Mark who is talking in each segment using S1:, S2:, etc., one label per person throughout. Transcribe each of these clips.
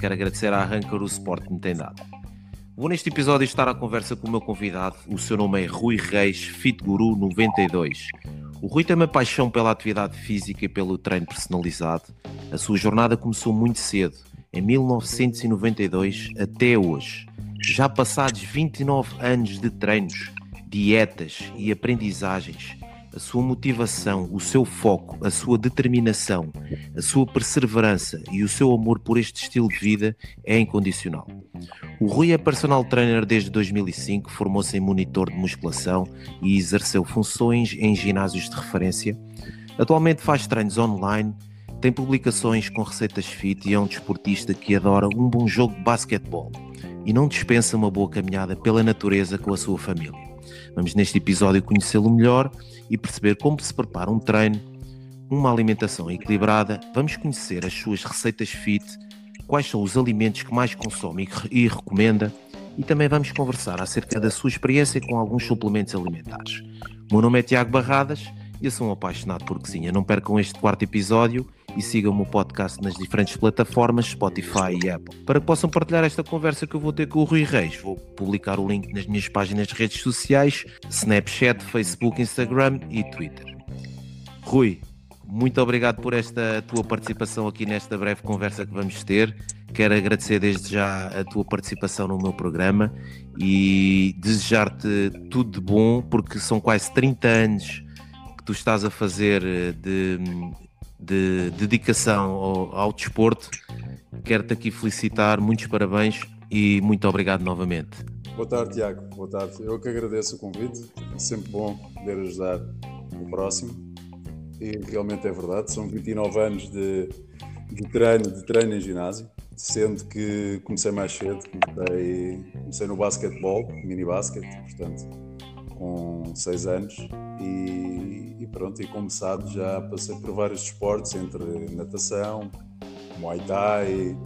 S1: Quero agradecer à Arrancar o suporte que me tem dado. Vou neste episódio estar à conversa com o meu convidado. O seu nome é Rui Reis, Fit Guru 92. O Rui tem uma paixão pela atividade física e pelo treino personalizado. A sua jornada começou muito cedo, em 1992 até hoje. Já passados 29 anos de treinos, dietas e aprendizagens, a sua motivação, o seu foco, a sua determinação, a sua perseverança e o seu amor por este estilo de vida é incondicional. O Rui é personal trainer desde 2005, formou-se em monitor de musculação e exerceu funções em ginásios de referência. Atualmente faz treinos online, tem publicações com receitas fit e é um desportista que adora um bom jogo de basquetebol e não dispensa uma boa caminhada pela natureza com a sua família. Vamos neste episódio conhecê-lo melhor e perceber como se prepara um treino, uma alimentação equilibrada. Vamos conhecer as suas receitas fit, quais são os alimentos que mais consome e recomenda e também vamos conversar acerca da sua experiência com alguns suplementos alimentares. O meu nome é Tiago Barradas e eu sou um apaixonado por cozinha. Não percam este quarto episódio e sigam o podcast nas diferentes plataformas Spotify e Apple. Para que possam partilhar esta conversa que eu vou ter com o Rui Reis, vou publicar o link nas minhas páginas de redes sociais, Snapchat, Facebook, Instagram e Twitter. Rui, muito obrigado por esta tua participação aqui nesta breve conversa que vamos ter. Quero agradecer desde já a tua participação no meu programa e desejar-te tudo de bom, porque são quase 30 anos que tu estás a fazer de de dedicação ao, ao desporto. Quero-te aqui felicitar, muitos parabéns e muito obrigado novamente.
S2: Boa tarde, Tiago. Boa tarde. Eu que agradeço o convite. É sempre bom poder ajudar o próximo. E realmente é verdade, são 29 anos de, de treino, de treino em ginásio, sendo que comecei mais cedo, comecei, comecei no basquetebol, mini basket, portanto, com 6 anos e e pronto, e como sabe, já passei por vários esportes, entre natação, muay thai,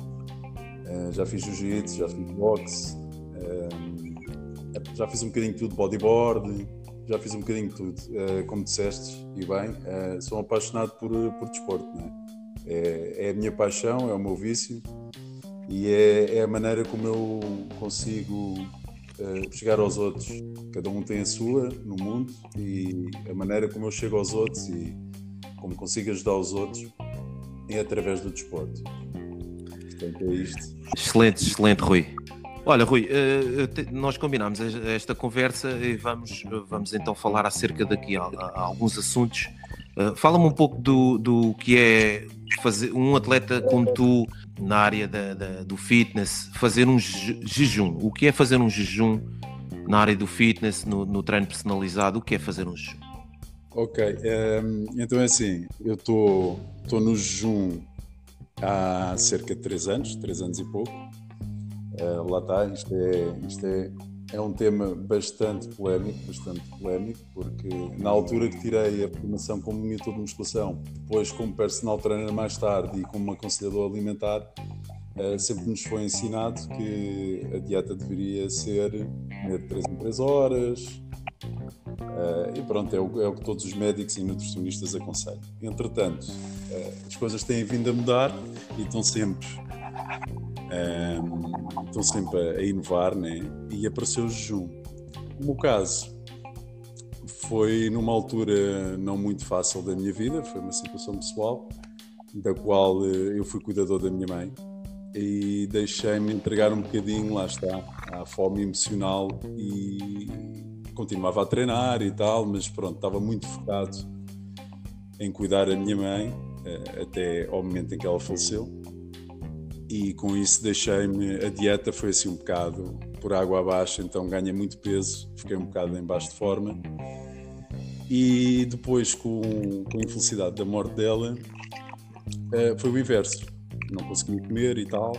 S2: eh, já fiz jiu-jitsu, já fiz boxe, eh, já fiz um bocadinho de tudo, bodyboard, já fiz um bocadinho de tudo. Eh, como disseste, e bem, sou apaixonado por, por desporto, é? É, é a minha paixão, é o meu vício e é, é a maneira como eu consigo uh, chegar aos outros. Cada um tem a sua no mundo e a maneira como eu chego aos outros e como consigo ajudar os outros é através do desporto. Portanto, é isto.
S1: Excelente, excelente, Rui. Olha, Rui, uh, nós combinámos esta conversa e vamos, vamos então falar acerca daqui a, a alguns assuntos. Uh, Fala-me um pouco do, do que é fazer um atleta como tu na área da, da, do fitness, fazer um jejum. O que é fazer um jejum na área do fitness, no, no treino personalizado? O que é fazer um jejum?
S2: Ok, um, ehm, então é assim, eu estou no jejum há cerca de 3 anos, 3 anos e pouco. Uh, lá está, isto é, isto é é um tema bastante polémico, bastante polémico, porque na altura que tirei a formação como monitor de musculação, depois como personal trainer mais tarde e como aconselhador alimentar, eh, sempre nos foi ensinado que a dieta deveria ser de 3 em 3 horas, eh, e pronto, é o, é o, que todos os médicos e nutricionistas aconselham. Entretanto, eh, as coisas têm vindo a mudar e estão sempre um, estão sempre a, inovar, né? E apareceu o jejum. No meu caso, foi numa altura não muito fácil da minha vida, foi uma situação pessoal, da qual eh, eu fui cuidador da minha mãe e deixei-me entregar um bocadinho, lá está, à fome emocional e continuava a treinar e tal, mas pronto, estava muito focado em cuidar a minha mãe eh, até ao momento em que ela faleceu e com isso deixei-me, a dieta foi assim um bocado por água abaixo, então ganhei muito peso, fiquei um bocado em baixo de forma. E depois, com, com a infelicidade da morte dela, uh, foi o inverso. Não consegui comer e tal,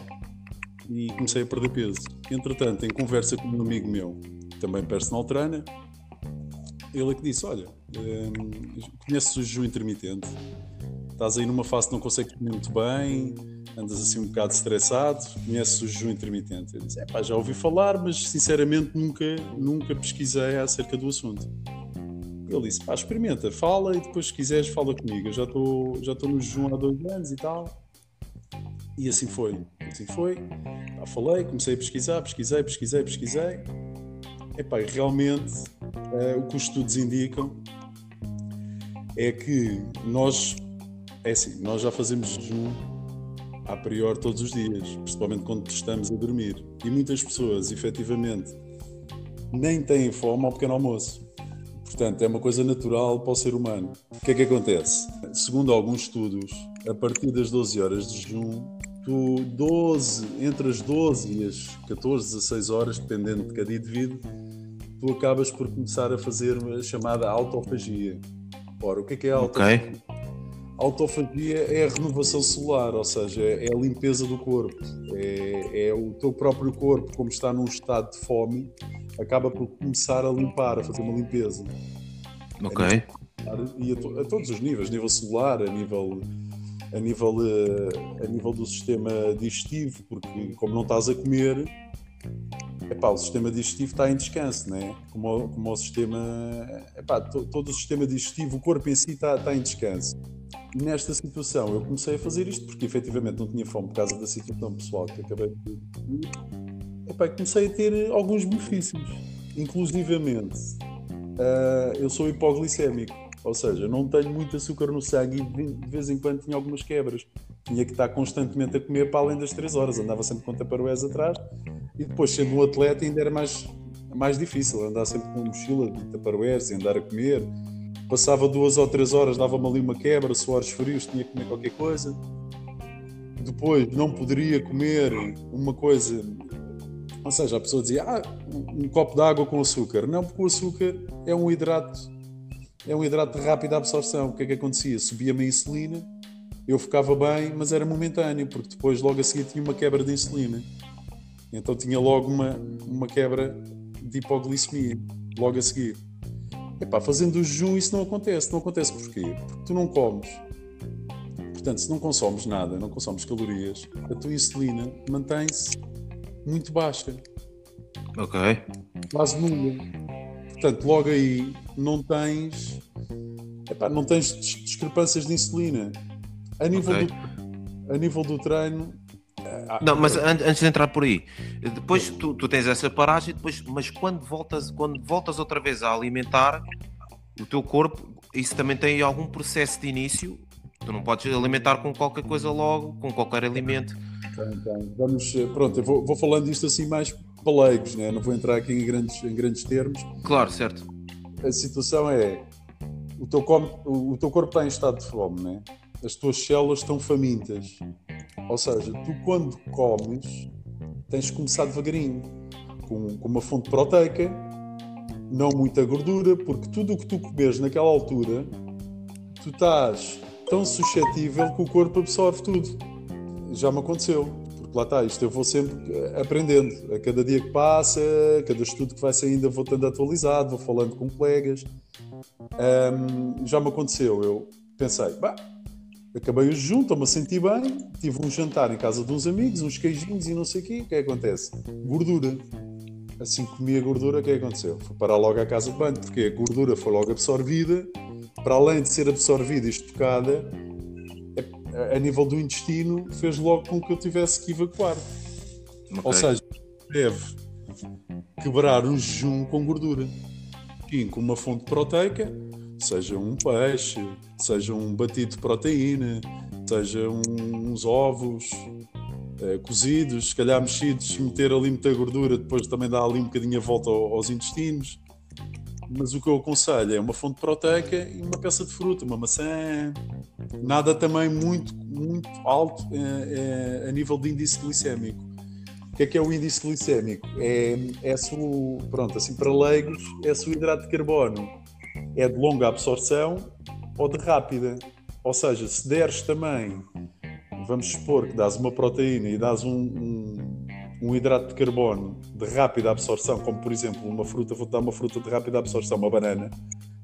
S2: e comecei a perder peso. Entretanto, em conversa com um amigo meu, também personal trainer, ele é que disse: Olha, um, conheces o jejum intermitente? Estás aí numa fase que não consegues muito bem, andas assim um bocado estressado, conheces o jejum intermitente. Eu disse, é pá, já ouvi falar, mas sinceramente nunca, nunca pesquisei acerca do assunto. Ele disse: pá, experimenta, fala e depois, se quiseres, fala comigo. Eu já estou já no jejum há dois anos e tal. E assim foi. Assim foi. Pá, falei, comecei a pesquisar, pesquisei, pesquisei, pesquisei. Epá, e realmente, uh, o que os estudos indicam é que nós, é assim, nós já fazemos jejum a priori todos os dias, principalmente quando estamos a dormir. E muitas pessoas, efetivamente, nem têm fome ao pequeno almoço. Portanto, é uma coisa natural para o ser humano. O que é que acontece? Segundo alguns estudos, a partir das 12 horas de jejum, tu 12, entre as 12 e as 14, 16 horas, dependendo de cada indivíduo, tu acabas por começar a fazer uma chamada autofagia. Ora, o que é que é a autofagia? Okay. A autofagia é a renovação celular, ou seja, é a limpeza do corpo. É, é o teu próprio corpo, como está num estado de fome, acaba por começar a limpar, a fazer uma limpeza.
S1: Ok.
S2: E a, to, a todos os níveis, a nível celular, a nível, a nível, eh, a nível do sistema digestivo, porque como não estás a comer, epá, o sistema digestivo está em descanso, né? como, como o sistema. Epá, to, todo o sistema digestivo, o corpo em si está, está em descanso. Nesta situação eu comecei a fazer isto porque efetivamente não tinha fome por causa da situação pessoal que acabei de epá, comecei a ter alguns benefícios. Inclusivamente, uh, eu sou hipoglicémico, ou seja, não tenho muito açúcar no sangue e de vez em quando tinha algumas quebras. Tinha que estar constantemente a comer para além das 3 horas, andava sempre com taparoés atrás e depois, sendo um atleta, ainda era mais, mais difícil andar sempre com mochila de taparoés e andar a comer. Passava duas ou três horas, dava-me ali uma quebra, suores frios, tinha que comer qualquer coisa. Depois não poderia comer uma coisa ou seja, a pessoa dizia, ah, um copo de água com açúcar. Não, porque o açúcar é um hidrato, é um hidrato de rápida absorção. O que é que acontecia? Subia-me a insulina, eu ficava bem, mas era momentâneo, porque depois logo a seguir tinha uma quebra de insulina. Então tinha logo uma, uma quebra de hipoglicemia, logo a seguir. Epá, fazendo o jejum isso não acontece. Não acontece porquê? Porque tu não comes. Portanto, se não consomes nada, não consomes calorias, a tua insulina mantém-se muito baixa.
S1: Ok.
S2: Quase nula. Portanto, logo aí não tens. Epá, não tens discrepâncias de insulina. A nível, okay. do, a nível do treino.
S1: Eh, não, mas antes de entrar por aí, depois tu, tu tens essa paragem, depois, mas quando voltas, quando voltas outra vez a alimentar o teu corpo, isso também tem algum processo de início. Tu não podes alimentar com qualquer coisa logo, com qualquer alimento
S2: então, vamos, eh, pronto, eu vou, vou falando isto assim mais para leigos, né? não vou entrar aqui em grandes, em grandes termos.
S1: Claro, certo.
S2: A situação é: o teu, o teu corpo está em estado de fome, né? As tuas células estão famintas. Ou seja, tu quando comes, tens de começar devagarinho, com, com uma fonte proteica, não muita gordura, porque tudo o que tu comes naquela altura, tu estás tão suscetível que o corpo absorve tudo já me aconteceu. Porque lá está, isto eu vou sempre aprendendo. A cada dia que passa, a cada estudo que vai saindo, vou estando atualizado, vou falando com colegas. Um, já me aconteceu. Eu pensei, bah, acabei o jejum, estou-me a sentir bem, tive um jantar em casa de uns amigos, uns queijinhos e não sei o quê. O que é que acontece? Gordura. Assim que comi a gordura, o que é que aconteceu? Fui parar logo à casa de banho, porque a gordura foi logo absorvida. Para além de ser absorvida e estocada, a nível do intestino, fez logo com que eu tivesse que evacuar. Okay. Ou seja, deve quebrar o jejum com gordura. E com uma fonte proteica, seja um peixe, seja um batido de proteína, seja uns ovos eh, cozidos, se calhar mexidos, meter ali muita gordura, depois também dá ali um bocadinho a volta aos intestinos mas o que eu aconselho é uma fonte proteica e uma peça de fruta, uma maçã. Nada também muito, muito alto é, é, a nível de índice glicémico. O que é que é o índice glicémico? É, é su, pronto, assim para leigos, é o hidrato de carbono. É de longa absorção ou de rápida. Ou seja, se deres também, vamos supor que dás uma proteína e dás um, um um hidrato de carbono de rápida absorção, como por exemplo uma fruta, vou dar uma fruta de rápida absorção, uma banana,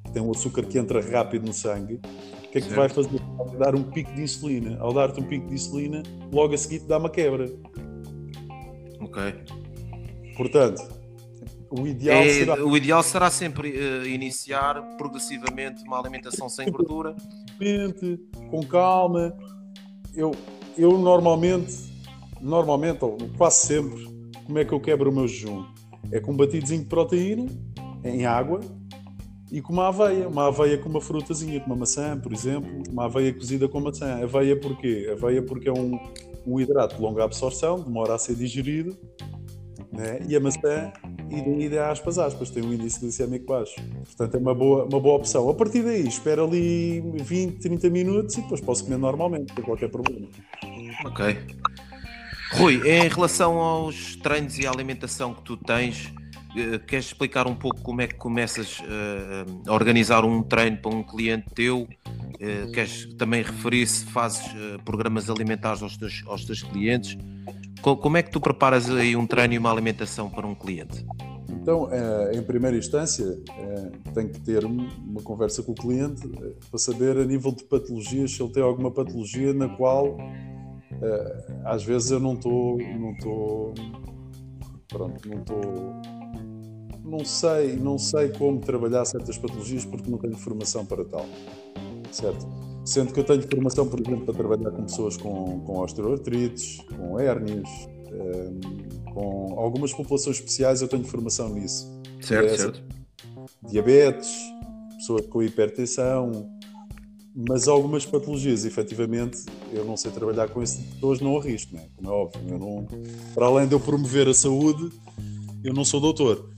S2: que tem um açúcar que entra rápido no sangue, o que é que certo. vai fazer? Vai dar um pico de insulina. Ao dar-te um pico de insulina, logo a seguir te dá uma quebra.
S1: Ok.
S2: Portanto, o ideal é, será...
S1: O ideal será sempre uh, iniciar progressivamente uma alimentação sem gordura.
S2: Com calma. Eu, eu normalmente, normalmente, ou quase sempre, como é que eu quebro o meu jejum? É com um batidozinho de proteína, em água, e com uma aveia. Uma aveia com uma frutazinha, com uma maçã, por exemplo. Uma aveia cozida com maçã. Aveia porquê? Aveia porque é um, um hidrato de longa absorção, demora a ser digerido. Né? E a maçã, e daí de aspas, aspas, tem um índice glicémico baixo. Portanto, é uma boa, uma boa opção. A partir daí, espero ali 20, 30 minutos e depois posso comer normalmente, sem qualquer problema.
S1: Ok. Rui, em relação aos treinos e à alimentação que tu tens, queres explicar um pouco como é que começas uh, a organizar um treino para um cliente teu? Uh, queres também referir se fazes uh, programas alimentares aos teus, aos teus clientes? Co como é que tu preparas aí um treino e uma alimentação para um cliente?
S2: Então, em primeira instância, tenho que ter uma conversa com o cliente para saber a nível de patologias se ele tem alguma patologia na qual às vezes eu não estou pronto não estou não sei, não sei como trabalhar certas patologias porque não tenho formação para tal. Certo? Sendo que eu tenho formação, por exemplo, para trabalhar com pessoas com, com osteoartrites, com hérnias, um, com algumas populações especiais, eu tenho formação nisso.
S1: Certo, é certo.
S2: Diabetes, pessoas com hipertensão, mas algumas patologias, efetivamente, eu não sei trabalhar com esse tipo de pessoas, não arrisco, né? como é óbvio. Eu não, para além de eu promover a saúde, eu não sou doutor.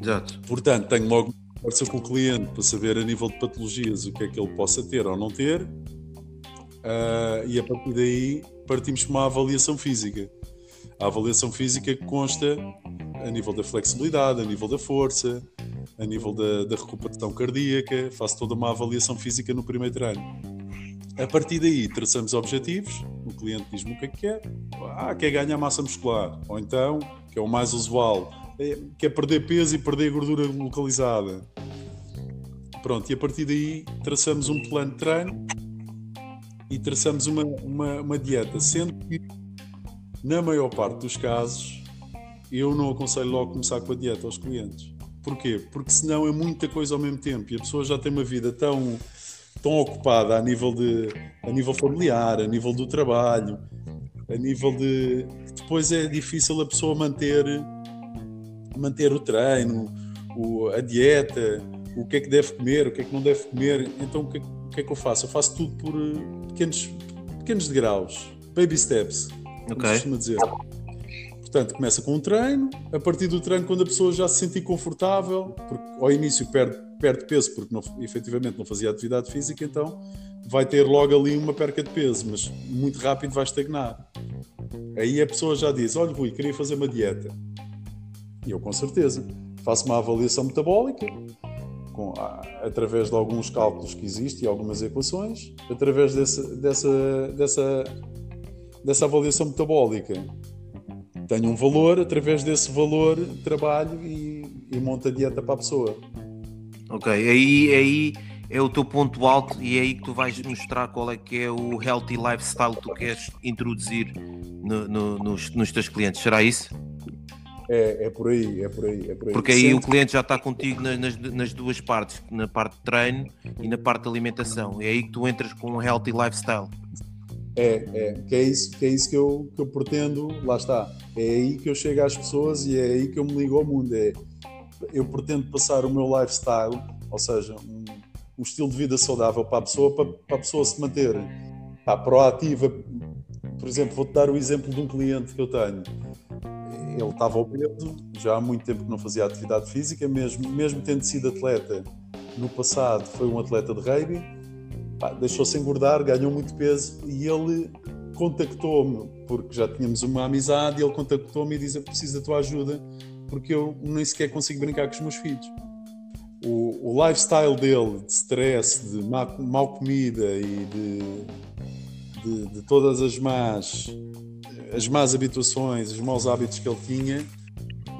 S1: Exato.
S2: Portanto, tenho logo conversa com o cliente para saber a nível de patologias o que é que ele possa ter ou não ter, uh, e a partir daí partimos para uma avaliação física. A avaliação física consta a nível da flexibilidade, a nível da força, a nível da, da recuperação cardíaca, faço toda uma avaliação física no primeiro treino. A partir daí traçamos objetivos, o cliente diz-me o que é que quer, ah, quer ganhar massa muscular, ou então, que é o mais usual, que é perder peso e perder gordura localizada. Pronto, e a partir daí traçamos um plano de treino e traçamos uma, uma, uma dieta, sendo que na maior parte dos casos eu não aconselho logo começar com a dieta aos clientes. Porquê? Porque senão é muita coisa ao mesmo tempo e a pessoa já tem uma vida tão, tão ocupada a nível, de, a nível familiar, a nível do trabalho, a nível de. Depois é difícil a pessoa manter manter o treino, o, a dieta, o que é que deve comer, o que é que não deve comer. Então o que, é, o que é que eu faço? Eu faço tudo por uh, pequenos, pequenos degraus, baby steps, como okay. costuma dizer. Portanto, começa com um treino, a partir do treino, quando a pessoa já se sentir confortável, porque ao início perde, perde peso porque não, efetivamente não fazia atividade física, então vai ter logo ali uma perca de peso, mas muito rápido vai estagnar. Aí a pessoa já diz: Olha, Rui, queria fazer uma dieta. E eu, com certeza, faço uma avaliação metabólica com, através de alguns cálculos que existem e algumas equações. Através dessa, dessa, dessa, dessa avaliação metabólica, tenho um valor, através desse valor, trabalho e, e monto a dieta para a pessoa.
S1: Ok, aí, aí é o teu ponto alto e é aí que tu vais mostrar qual é que é o healthy lifestyle que tu queres introduzir no, no, nos, nos teus clientes. Será isso?
S2: É, é por aí, é por aí, é por aí.
S1: Porque aí o cliente já está contigo nas, nas, duas partes, na parte de treino e na parte de alimentação. É aí que tu entras com um healthy lifestyle.
S2: É, é, que é isso, que, é isso que, eu, que eu pretendo, lá está. É aí que eu chego às pessoas e é aí que eu me ligo ao mundo. É, eu pretendo passar o meu lifestyle, ou seja, um, um estilo de vida saudável para a pessoa, para, para a pessoa se manter pá, proativa. Por exemplo, vou-te dar o exemplo de um cliente que eu tenho ele estava obeso, já há muito tempo que não fazia atividade física, mesmo, mesmo tendo sido atleta no passado, foi um atleta de rugby, deixou-se engordar, ganhou muito peso e ele contactou-me, porque já tínhamos uma amizade, e ele contactou-me e disse: Eu preciso da tua ajuda, porque eu nem sequer consigo brincar com os meus filhos. O, o lifestyle dele de stress, de má, mal comida e de, de, de todas as más as más habituações, os maus hábitos que ele tinha,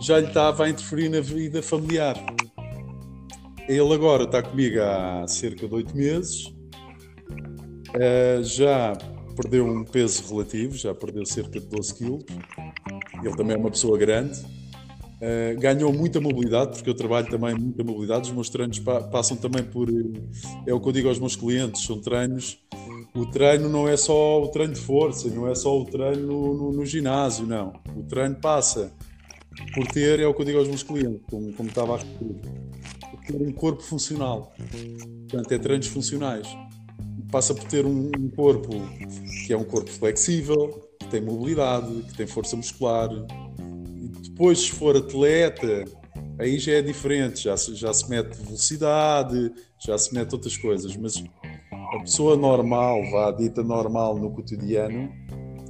S2: já lhe estava a interferir na vida familiar. Ele agora está comigo há cerca de oito meses, uh, já perdeu um peso relativo, já perdeu cerca de 12 quilos. Ele também é uma pessoa grande. Uh, ganhou muita mobilidade, porque eu trabalho também muita mobilidade. Os meus treinos pa passam também por. É o que eu digo aos meus clientes: são treinos. O treino não é só o treino de força, não é só o treino no, no, no ginásio, não. O treino passa por ter, é o que eu digo aos meus clientes, como, como estava a referir, ter um corpo funcional. Portanto, é treinos funcionais. Passa por ter um, um corpo que é um corpo flexível, que tem mobilidade, que tem força muscular, depois, se for atleta, aí já é diferente, já se, já se mete velocidade, já se mete outras coisas, mas a pessoa normal, vá dita normal no cotidiano.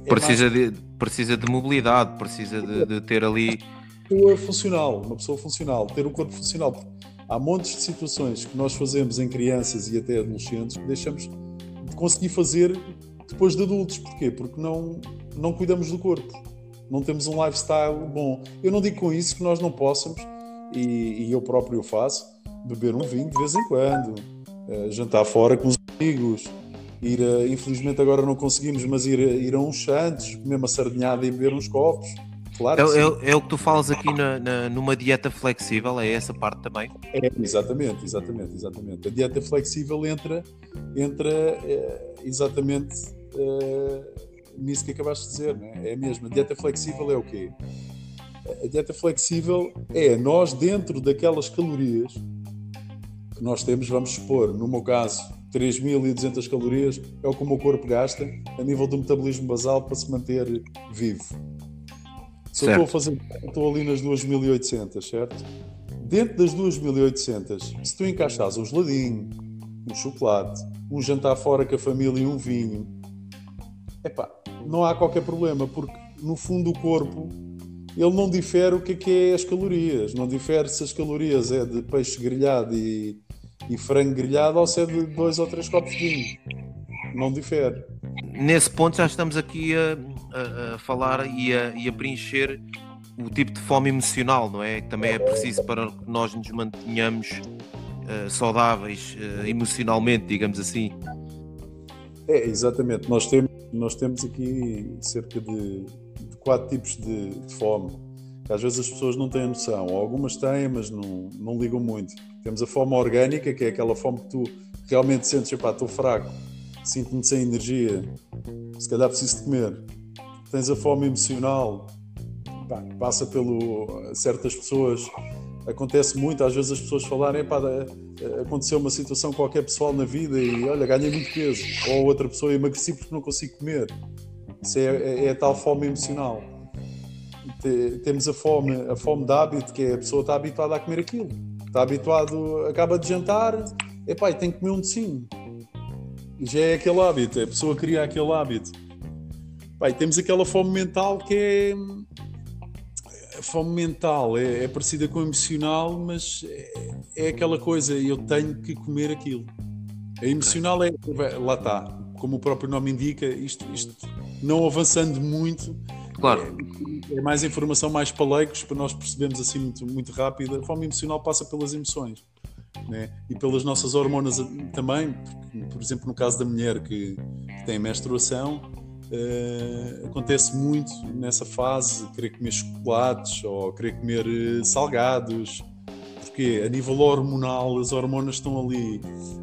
S1: É precisa, mais... de, precisa de mobilidade, precisa de, de ter ali.
S2: Uma pessoa funcional, uma pessoa funcional, ter um corpo funcional. Há montes de situações que nós fazemos em crianças e até adolescentes que deixamos de conseguir fazer depois de adultos. Porquê? Porque não, não cuidamos do corpo não temos um lifestyle bom. Eu não digo com isso que nós não possamos, e, e eu próprio faço, beber um vinho de vez em quando, uh, jantar fora com os amigos, ir a, infelizmente agora não conseguimos, mas ir, a, ir a uns santos, comer uma sardinhada e beber uns copos. Claro
S1: é, é, é, o que tu falas aqui na, na, numa dieta flexível, é essa parte também?
S2: É, exatamente, exatamente, exatamente. A dieta flexível entra, entra é, exatamente é, nisso que acabaste de dizer, né? é mesmo. A dieta flexível é o quê? A dieta flexível é nós, dentro daquelas calorias que nós temos, vamos supor, no meu caso, 3.200 calorias é o que o meu corpo gasta a nível do metabolismo basal para se manter vivo. Se certo. eu estou a fazer, estou ali nas 2.800, certo? Dentro das 2.800, se tu encaixas um geladinho, um chocolate, um jantar fora com a família e um vinho, epá, não há qualquer problema, porque no fundo o corpo ele não difere o que é, que é as calorias, não difere se as calorias é de peixe grelhado e, e frango grelhado ou se é de dois ou três copos de vinho. Não difere.
S1: Nesse ponto já estamos aqui a, a, a falar e a, e a preencher o tipo de fome emocional, não é? Que também é preciso para que nós nos mantenhamos uh, saudáveis uh, emocionalmente, digamos assim.
S2: É, exatamente. Nós temos nós temos aqui cerca de, de quatro tipos de, de, fome, às vezes as pessoas não têm noção, algumas têm, mas não, não ligam muito. Temos a fome orgânica, que é aquela fome que tu realmente sentes, epá, estou fraco, sinto-me sem energia, se calhar preciso de comer. Tens a fome emocional, pá, passa pelo. certas pessoas acontece muito, às vezes as pessoas falarem, pá, aconteceu uma situação qualquer pessoal na vida e olha, ganhei muito peso, ou outra pessoa emagreci porque não consigo comer. Isso é, é, é a tal fome emocional. Temos a fome, a fome de hábito, que é a pessoa está habituada a comer aquilo. Está habituado, acaba de jantar, epá, tem que comer um docinho. Já é aquele hábito, a pessoa cria aquele hábito. Pai, temos aquela fome mental que é fome mental é, é parecida com emocional, mas é, é, aquela coisa, eu tenho que comer aquilo. A emocional é, lá está, como o próprio nome indica, isto, isto não avançando muito,
S1: claro.
S2: é, é mais informação mais para leigos, para nós percebermos assim muito, muito rápido. A fome emocional passa pelas emoções. Né? e pelas nossas hormonas também, porque, por exemplo, no caso da mulher que, que tem menstruação, Uh, acontece muito nessa fase querer comer chocolates ou querer comer uh, salgados porque a nível hormonal as hormonas estão ali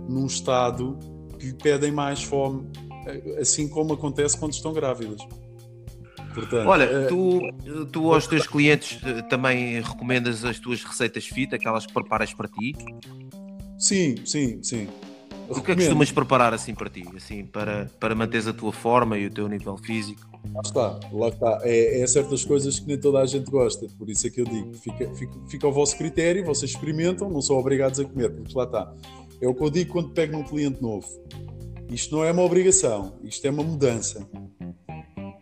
S2: num estado que lhe pedem mais fome eh, assim como acontece quando estão grávidas
S1: Portanto, Olha, tu, tu aos teus clientes também recomendas as tuas receitas fit, aquelas que preparas para ti?
S2: Sim, sim, sim.
S1: O que é que costumas preparar assim para ti, assim, para, para manteres a tua forma e o teu nível físico?
S2: Lá está, lá está. É, é certas coisas que nem toda a gente gosta, por isso é que eu digo, fica, fica, fica ao vosso critério, vocês experimentam, não são obrigados a comer, porque lá está. É o que eu digo quando pego um cliente novo. Isto não é uma obrigação, isto é uma mudança.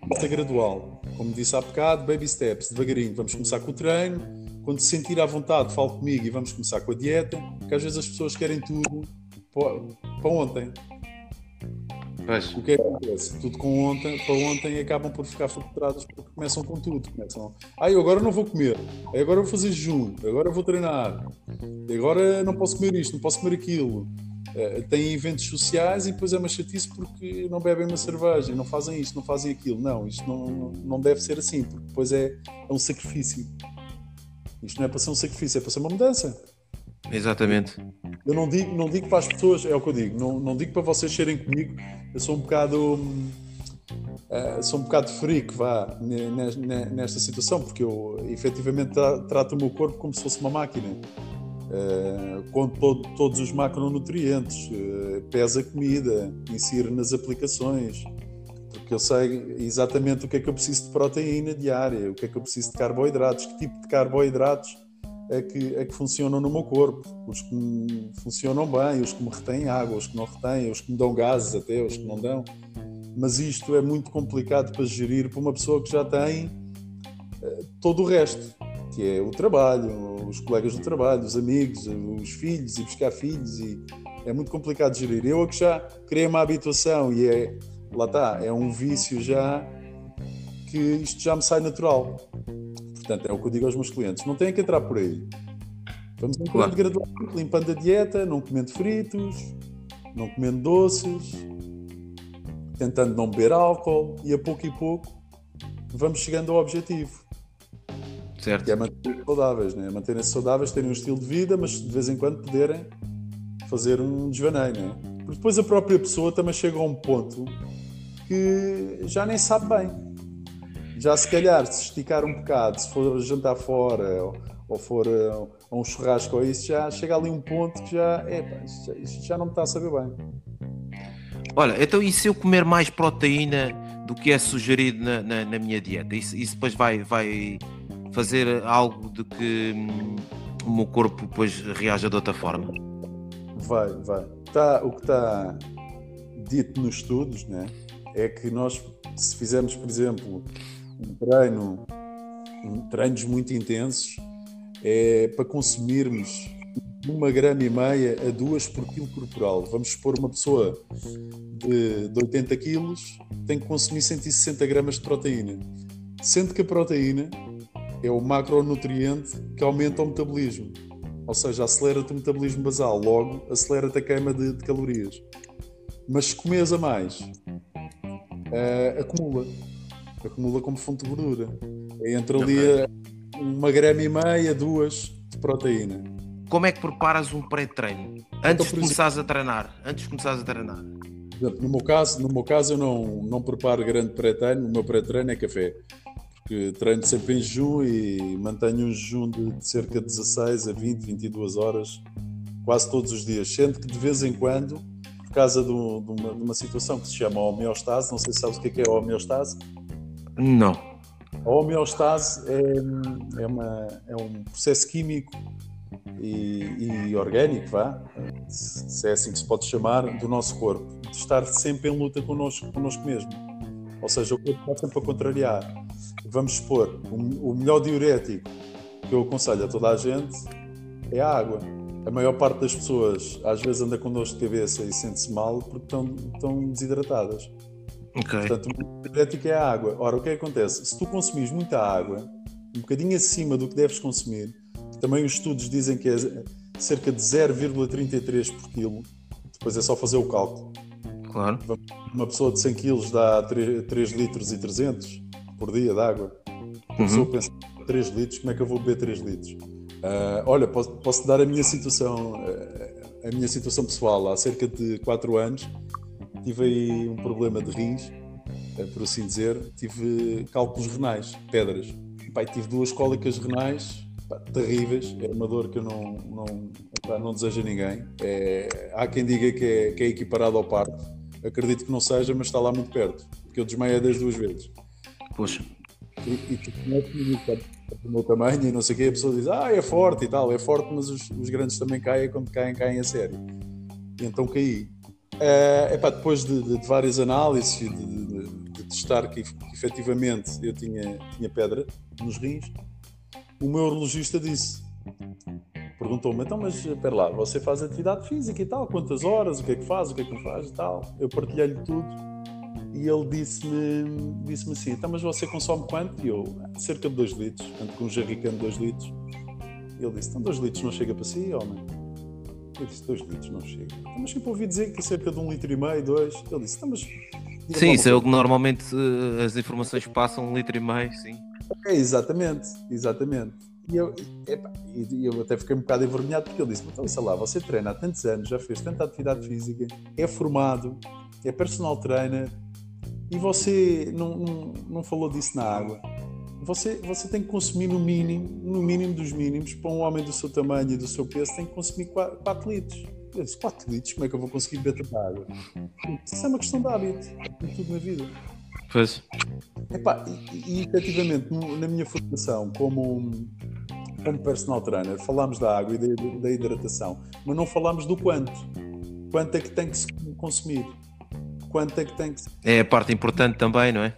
S2: Mudança gradual. Como disse há bocado, baby steps, devagarinho. Vamos começar com o treino. Quando se sentir à vontade, fale comigo e vamos começar com a dieta, porque às vezes as pessoas querem tudo para ontem. Pois. O que é que acontece? Tudo com ontem, para ontem acabam por ficar frustrados porque começam com tudo. Começam, ah, eu agora não vou comer, agora vou fazer jejum, agora vou treinar, agora não posso comer isto, não posso comer aquilo. Uh, têm eventos sociais e depois é uma chatice porque não bebem uma cerveja, não fazem isto, não fazem aquilo. Não, isto não, não deve ser assim, porque depois é, é um sacrifício. Isto não é para ser um sacrifício, é para ser uma mudança.
S1: Exatamente.
S2: Eu não digo, não digo para as pessoas, é o que eu digo, não, não digo para vocês serem comigo, eu sou um bocado. Uh, sou um bocado freak, vá, nesta situação, porque eu efetivamente trato o meu corpo como se fosse uma máquina. Uh, com todo, todos os macronutrientes, uh, pesa a comida, insiro nas aplicações, porque eu sei exatamente o que é que eu preciso de proteína diária, o que é que eu preciso de carboidratos, que tipo de carboidratos é que, é que funcionam no meu corpo. Os que funcionam bem, os que me retêm água, os que não retêm, os que me dão gases até, os que não dão. Mas isto é muito complicado para gerir para uma pessoa que já tem uh, todo o resto, que é o trabalho, os colegas do trabalho, os amigos, os filhos, e buscar filhos, e é muito complicado gerir. Eu é que já criei uma habituação e é, lá está, é um vício já que isto já me sai natural. Portanto, é o que eu digo aos meus clientes: não têm que entrar por aí. Vamos entrar claro. gradualmente, limpando a dieta, não comendo fritos, não comendo doces, tentando não beber álcool e a pouco e pouco vamos chegando ao objetivo.
S1: Certo.
S2: Que é manter-se saudáveis, né? manterem-se saudáveis, terem um estilo de vida, mas de vez em quando poderem fazer um desvaneio. Né? Porque depois a própria pessoa também chega a um ponto que já nem sabe bem já se calhar, se esticar um bocado, se for jantar fora ou, ou for a um churrasco ou isso, já chega ali um ponto que já, é, isto, já, isto já não me está a saber bem.
S1: Olha, então e se eu comer mais proteína do que é sugerido na, na, na minha dieta? Isso, isso, depois vai, vai fazer algo de que hum, o meu corpo depois reaja de outra forma?
S2: Vai, vai. Tá, o que está dito nos estudos né, é que nós, se fizermos, por exemplo, um treino, um, treinos muito intensos, é para consumirmos uma grama e meia a duas por quilo corporal. Vamos supor uma pessoa de, de 80 quilos tem que consumir 160 gramas de proteína. Sendo que a proteína é o macronutriente que aumenta o metabolismo. Ou seja, acelera-te o metabolismo basal, logo acelera-te a queima de, de, calorias. Mas se comes a mais, uh, acumula acumula como fonte de gordura. Entre ali okay. uma grama e meia, duas de proteína.
S1: Como é que preparas um pré-treino? Antes então, de exemplo, começares a treinar? Antes de começares a treinar?
S2: No meu caso, no meu caso eu não, não preparo grande pré-treino, o meu pré-treino é café. Porque treino sempre em jejum e mantenho um jejum de, cerca de 16 a 20, 22 horas, quase todos os dias. Sendo que de vez em quando, por causa de, uma, de uma situação que se chama homeostase, não sei se sabes o que é, que é a homeostase,
S1: não.
S2: A homeostase é, é, uma, é um processo químico e, e, orgânico, vá, se é assim que se pode chamar, do nosso corpo, de estar sempre em luta connosco, connosco mesmo. Ou seja, o corpo está sempre a contrariar. Vamos supor, o, o melhor diurético que eu aconselho a toda a gente é a água. A maior parte das pessoas às vezes anda com dor de cabeça e sente-se mal porque estão, estão desidratadas.
S1: Okay.
S2: Portanto, o energético é a água. Ora, o que, é que acontece? Se tu consumires muita água, um bocadinho acima do que deves consumir, também os estudos dizem que é cerca de 0,33 por quilo, depois é só fazer o cálculo.
S1: Claro.
S2: Uma pessoa de 100 quilos dá 3, 3 litros e 300 por dia de água. Uma uhum. pessoa pensa, 3 litros, como é que eu vou beber 3 litros? Uh, olha, posso, posso dar a minha situação, a minha situação pessoal. Há cerca de 4 anos tive aí um problema de rins, eh, por assim dizer, tive cálculos renais, pedras. Pai, tive duas cólicas renais pá, terríveis, é uma dor que eu não, não, pá, não desejo a ninguém. É, há quem diga que é, que é equiparado ao parto, acredito que não seja, mas está lá muito perto, porque eu desmaiei das duas vezes.
S1: Poxa.
S2: E, e tu meu tamanho e não sei o quê, a pessoa diz, ah, é forte e tal, é forte, mas os, os grandes também caem quando caem, caem a sério. E então caí. Uh, epá, depois de, de, de, várias análises e de, de, testar que, que efetivamente eu tinha, tinha pedra nos rins, o meu urologista disse, perguntou-me, então mas espera lá, você faz atividade física e tal, quantas horas, o que é que faz, o que é que não faz e tal. Eu partilhei-lhe tudo e ele disse-me disse assim, então mas você consome quanto? E eu, cerca de 2 litros, portanto com um jerrycan de 2 litros. E ele disse, então 2 litros não chega para si, homem? Eu disse, 2 litros não chega. Então, mas sempre ouvi dizer que cerca de um litro e meio, dois. Ele disse, então, mas.
S1: Sim, isso é o que normalmente uh, as informações passam, um litro e meio, sim.
S2: É, exatamente, exatamente. E eu, epa, e eu até fiquei um bocado envergonhado porque ele disse: Então, sei lá, você treina há tantos anos, já fez tanta atividade física, é formado, é personal trainer e você não, não, não falou disso na água. Você, você tem que consumir no mínimo, no mínimo dos mínimos, para um homem do seu tamanho e do seu peso, tem que consumir 4, 4 litros. Eu disse, 4 litros, como é que eu vou conseguir beber tanta água? Isso é uma questão de hábito, em tudo na vida.
S1: Pois.
S2: Epá, e, e efetivamente, na minha formação como, como personal trainer, falámos da água e da, da hidratação, mas não falámos do quanto. Quanto é que tem que se consumir? Quanto é que tem que se...
S1: É a parte importante também, não é?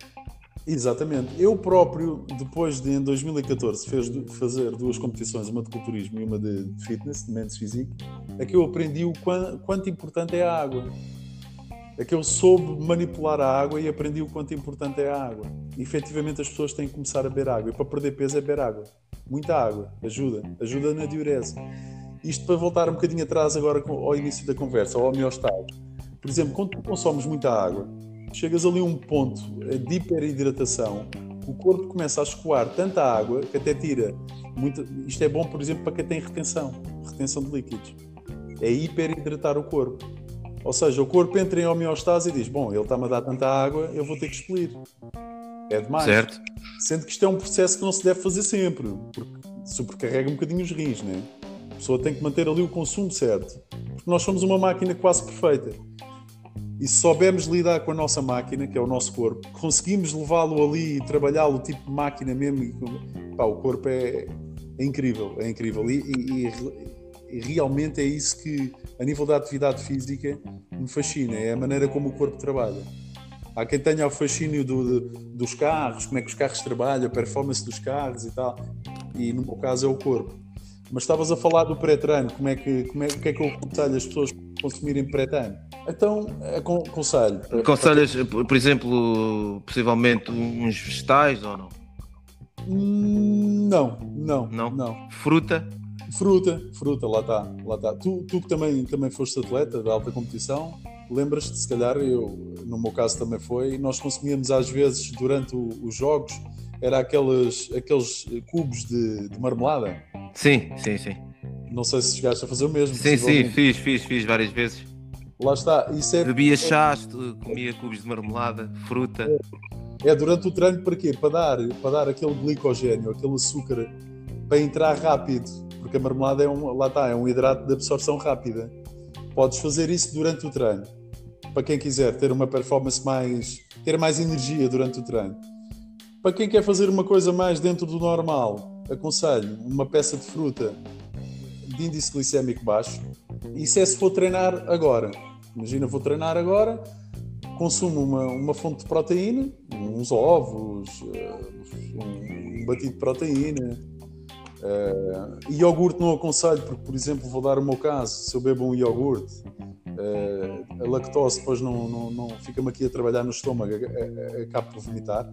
S2: Exatamente. Eu próprio, depois de em 2014 fez, fazer duas competições, uma de culturismo e uma de, fitness, de men's physique, é que eu aprendi o quão, quanto importante é a água. É que eu soube manipular a água e aprendi o quanto importante é a água. E, efetivamente as pessoas têm que começar a beber água. E para perder peso é beber água. Muita água. Ajuda. Ajuda na diurese. Isto para voltar um bocadinho atrás agora ao início da conversa, ao homeostase. Por exemplo, quando tu consomes muita água, chegas ali a um ponto de hiperidratação, o corpo começa a escoar tanta água que até tira. Muito, isto é bom, por exemplo, para quem tem retenção, retenção de líquidos. É hiperidratar o corpo. Ou seja, o corpo entra em homeostase e diz: Bom, ele está-me a dar tanta água, eu vou ter que expelir. É demais.
S1: Certo.
S2: Sendo que isto é um processo que não se deve fazer sempre, porque sobrecarrega um bocadinho os rins, né? A pessoa tem que manter ali o consumo certo. Porque nós somos uma máquina quase perfeita. E se soubermos lidar com a nossa máquina, que é o nosso corpo, conseguimos levá-lo ali e trabalhá-lo tipo de máquina mesmo, e, pá, o corpo é, é, incrível, é incrível. E, e, e, realmente é isso que, a nível da atividade física, me fascina, é a maneira como o corpo trabalha. Há quem tenha o fascínio do, dos carros, como é que os carros trabalham, a performance dos carros e tal, e no meu caso é o corpo. Mas estavas a falar do pré-treino, como é que, como é, que é que eu aconselho as pessoas consumirem pré-treino? Então, aconselho.
S1: Aconselhas, por exemplo, possivelmente uns vegetais ou não?
S2: Hum, não, não,
S1: não.
S2: não.
S1: Fruta?
S2: Fruta, fruta, lá está. Lá está. Tu, tu que também, também foste atleta de alta competição, lembras-te, se calhar, eu, no meu caso também foi, nós consumíamos às vezes durante o, os jogos, era aqueles, aqueles cubos de, de marmelada.
S1: Sim, sim, sim.
S2: Não sei se chegaste a fazer o mesmo.
S1: Sim, sim, fiz, fiz, fiz várias vezes.
S2: Lá está. Isso é...
S1: Bebia chás, comia cubos de marmelada, fruta.
S2: É, é, durante o treino para quê? Para dar, para dar aquele glicogênio, aquele açúcar para entrar rápido. Porque a marmelada é um, lá está, é um hidrato de absorção rápida. Podes fazer isso durante o treino. Para quem quiser ter uma performance mais. ter mais energia durante o treino. Para quem quer fazer uma coisa mais dentro do normal, aconselho uma peça de fruta de índice glicémico baixo. Isso é se for treinar agora. Imagina, vou treinar agora, consumo uma, uma fonte de proteína, uns ovos, eh, um batido de proteína. Uh, iogurte não aconselho, porque, por exemplo, vou dar o meu caso: se eu bebo um iogurte, uh, a lactose depois não, não, não fica-me aqui a trabalhar no estômago, acabo por vomitar.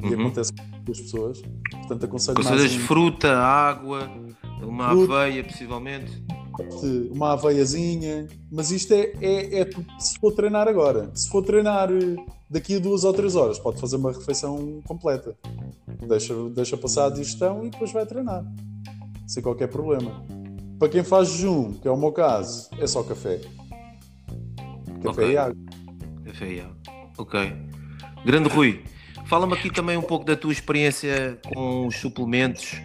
S2: E uhum. acontece com as pessoas. Portanto, aconselho
S1: Aconselhas mais um... fruta, água, uma fruta, aveia, possivelmente.
S2: Uma aveiazinha. Mas isto é, é, é, se for treinar agora. Se for treinar eh, daqui a duas ou três horas, pode fazer uma refeição completa. Deixa, deixa passar a digestão e depois vai treinar. Sem qualquer problema. Para quem faz jejum, que é o meu caso, é só café. Café okay. e água.
S1: Café e água. Ok. Grande Rui. Fala-me aqui também um pouco da tua experiência com os suplementos.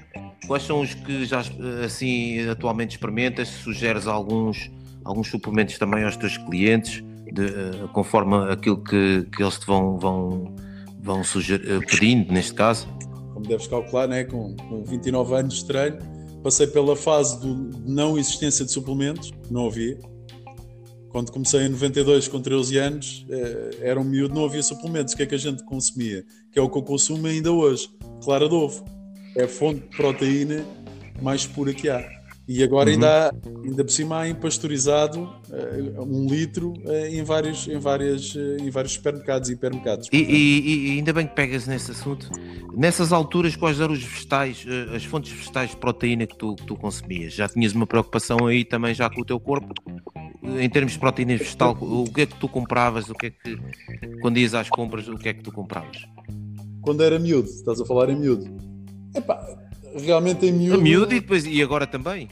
S1: Quais são os que já assim atualmente experimentas? Sugeres alguns, alguns suplementos também aos teus clientes, de, uh, conforme aquilo que, que eles te vão, vão, vão sugerir, uh, pedindo, neste caso?
S2: Como deves calcular, né? com, com 29 anos de treino, passei pela fase de não existência de suplementos, não havia quando comecei em 92 com 13 anos, eh, era um miúdo, não havia suplementos. O que é que a gente consumia? Que é o que eu consumo ainda hoje. Clara de ovo. É a fonte de proteína mais pura que há. E agora uhum. ainda, há, ainda por cima há pasteurizado uh, um litro uh, em, vários, em, várias, uh, em vários supermercados e hipermercados.
S1: E, e, e, ainda bem que pegas nesse assunto. Nessas alturas, quais eram os vegetais, as fontes vegetais de proteína que tu, que tu consumias? Já tinhas uma preocupação aí também já com o teu corpo? Em termos de proteína vegetal, o que é que tu compravas? O que é que, quando ias às compras, o que é que tu compravas?
S2: Quando era miúdo, estás a falar em miúdo. Epá, realmente em miúdo.
S1: A miúdo e, depois, e agora também.